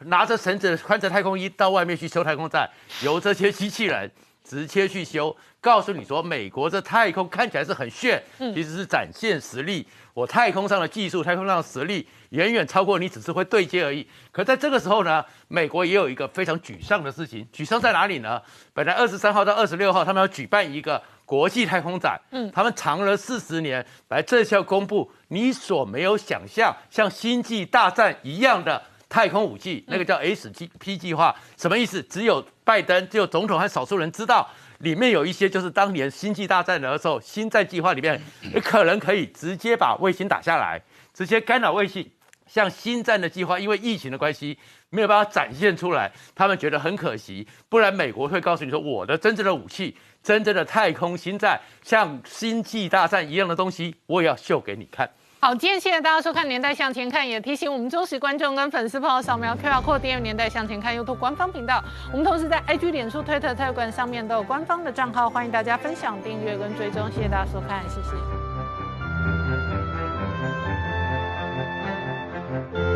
拿着绳子穿着太空衣到外面去修太空站，由这些机器人。直接去修，告诉你说，美国这太空看起来是很炫，其实是展现实力。我太空上的技术，太空上的实力远远超过你，只是会对接而已。可在这个时候呢，美国也有一个非常沮丧的事情，沮丧在哪里呢？本来二十三号到二十六号，他们要举办一个国际太空展，嗯，他们藏了四十年，来这次要公布你所没有想象，像星际大战一样的。太空武器，那个叫 S G P 计划，什么意思？只有拜登，只有总统和少数人知道，里面有一些就是当年星际大战的时候，星战计划里面可能可以直接把卫星打下来，直接干扰卫星。像星战的计划，因为疫情的关系，没有办法展现出来，他们觉得很可惜。不然美国会告诉你说，我的真正的武器，真正的太空星战，像星际大战一样的东西，我也要秀给你看。好，今天谢谢大家收看《年代向前看》，也提醒我们忠实观众跟粉丝朋友扫描 QR Code 订阅《年代向前看》YouTube 官方频道。我们同时在 IG、脸书、推特、特管上面都有官方的账号，欢迎大家分享、订阅跟追踪。谢谢大家收看，谢谢。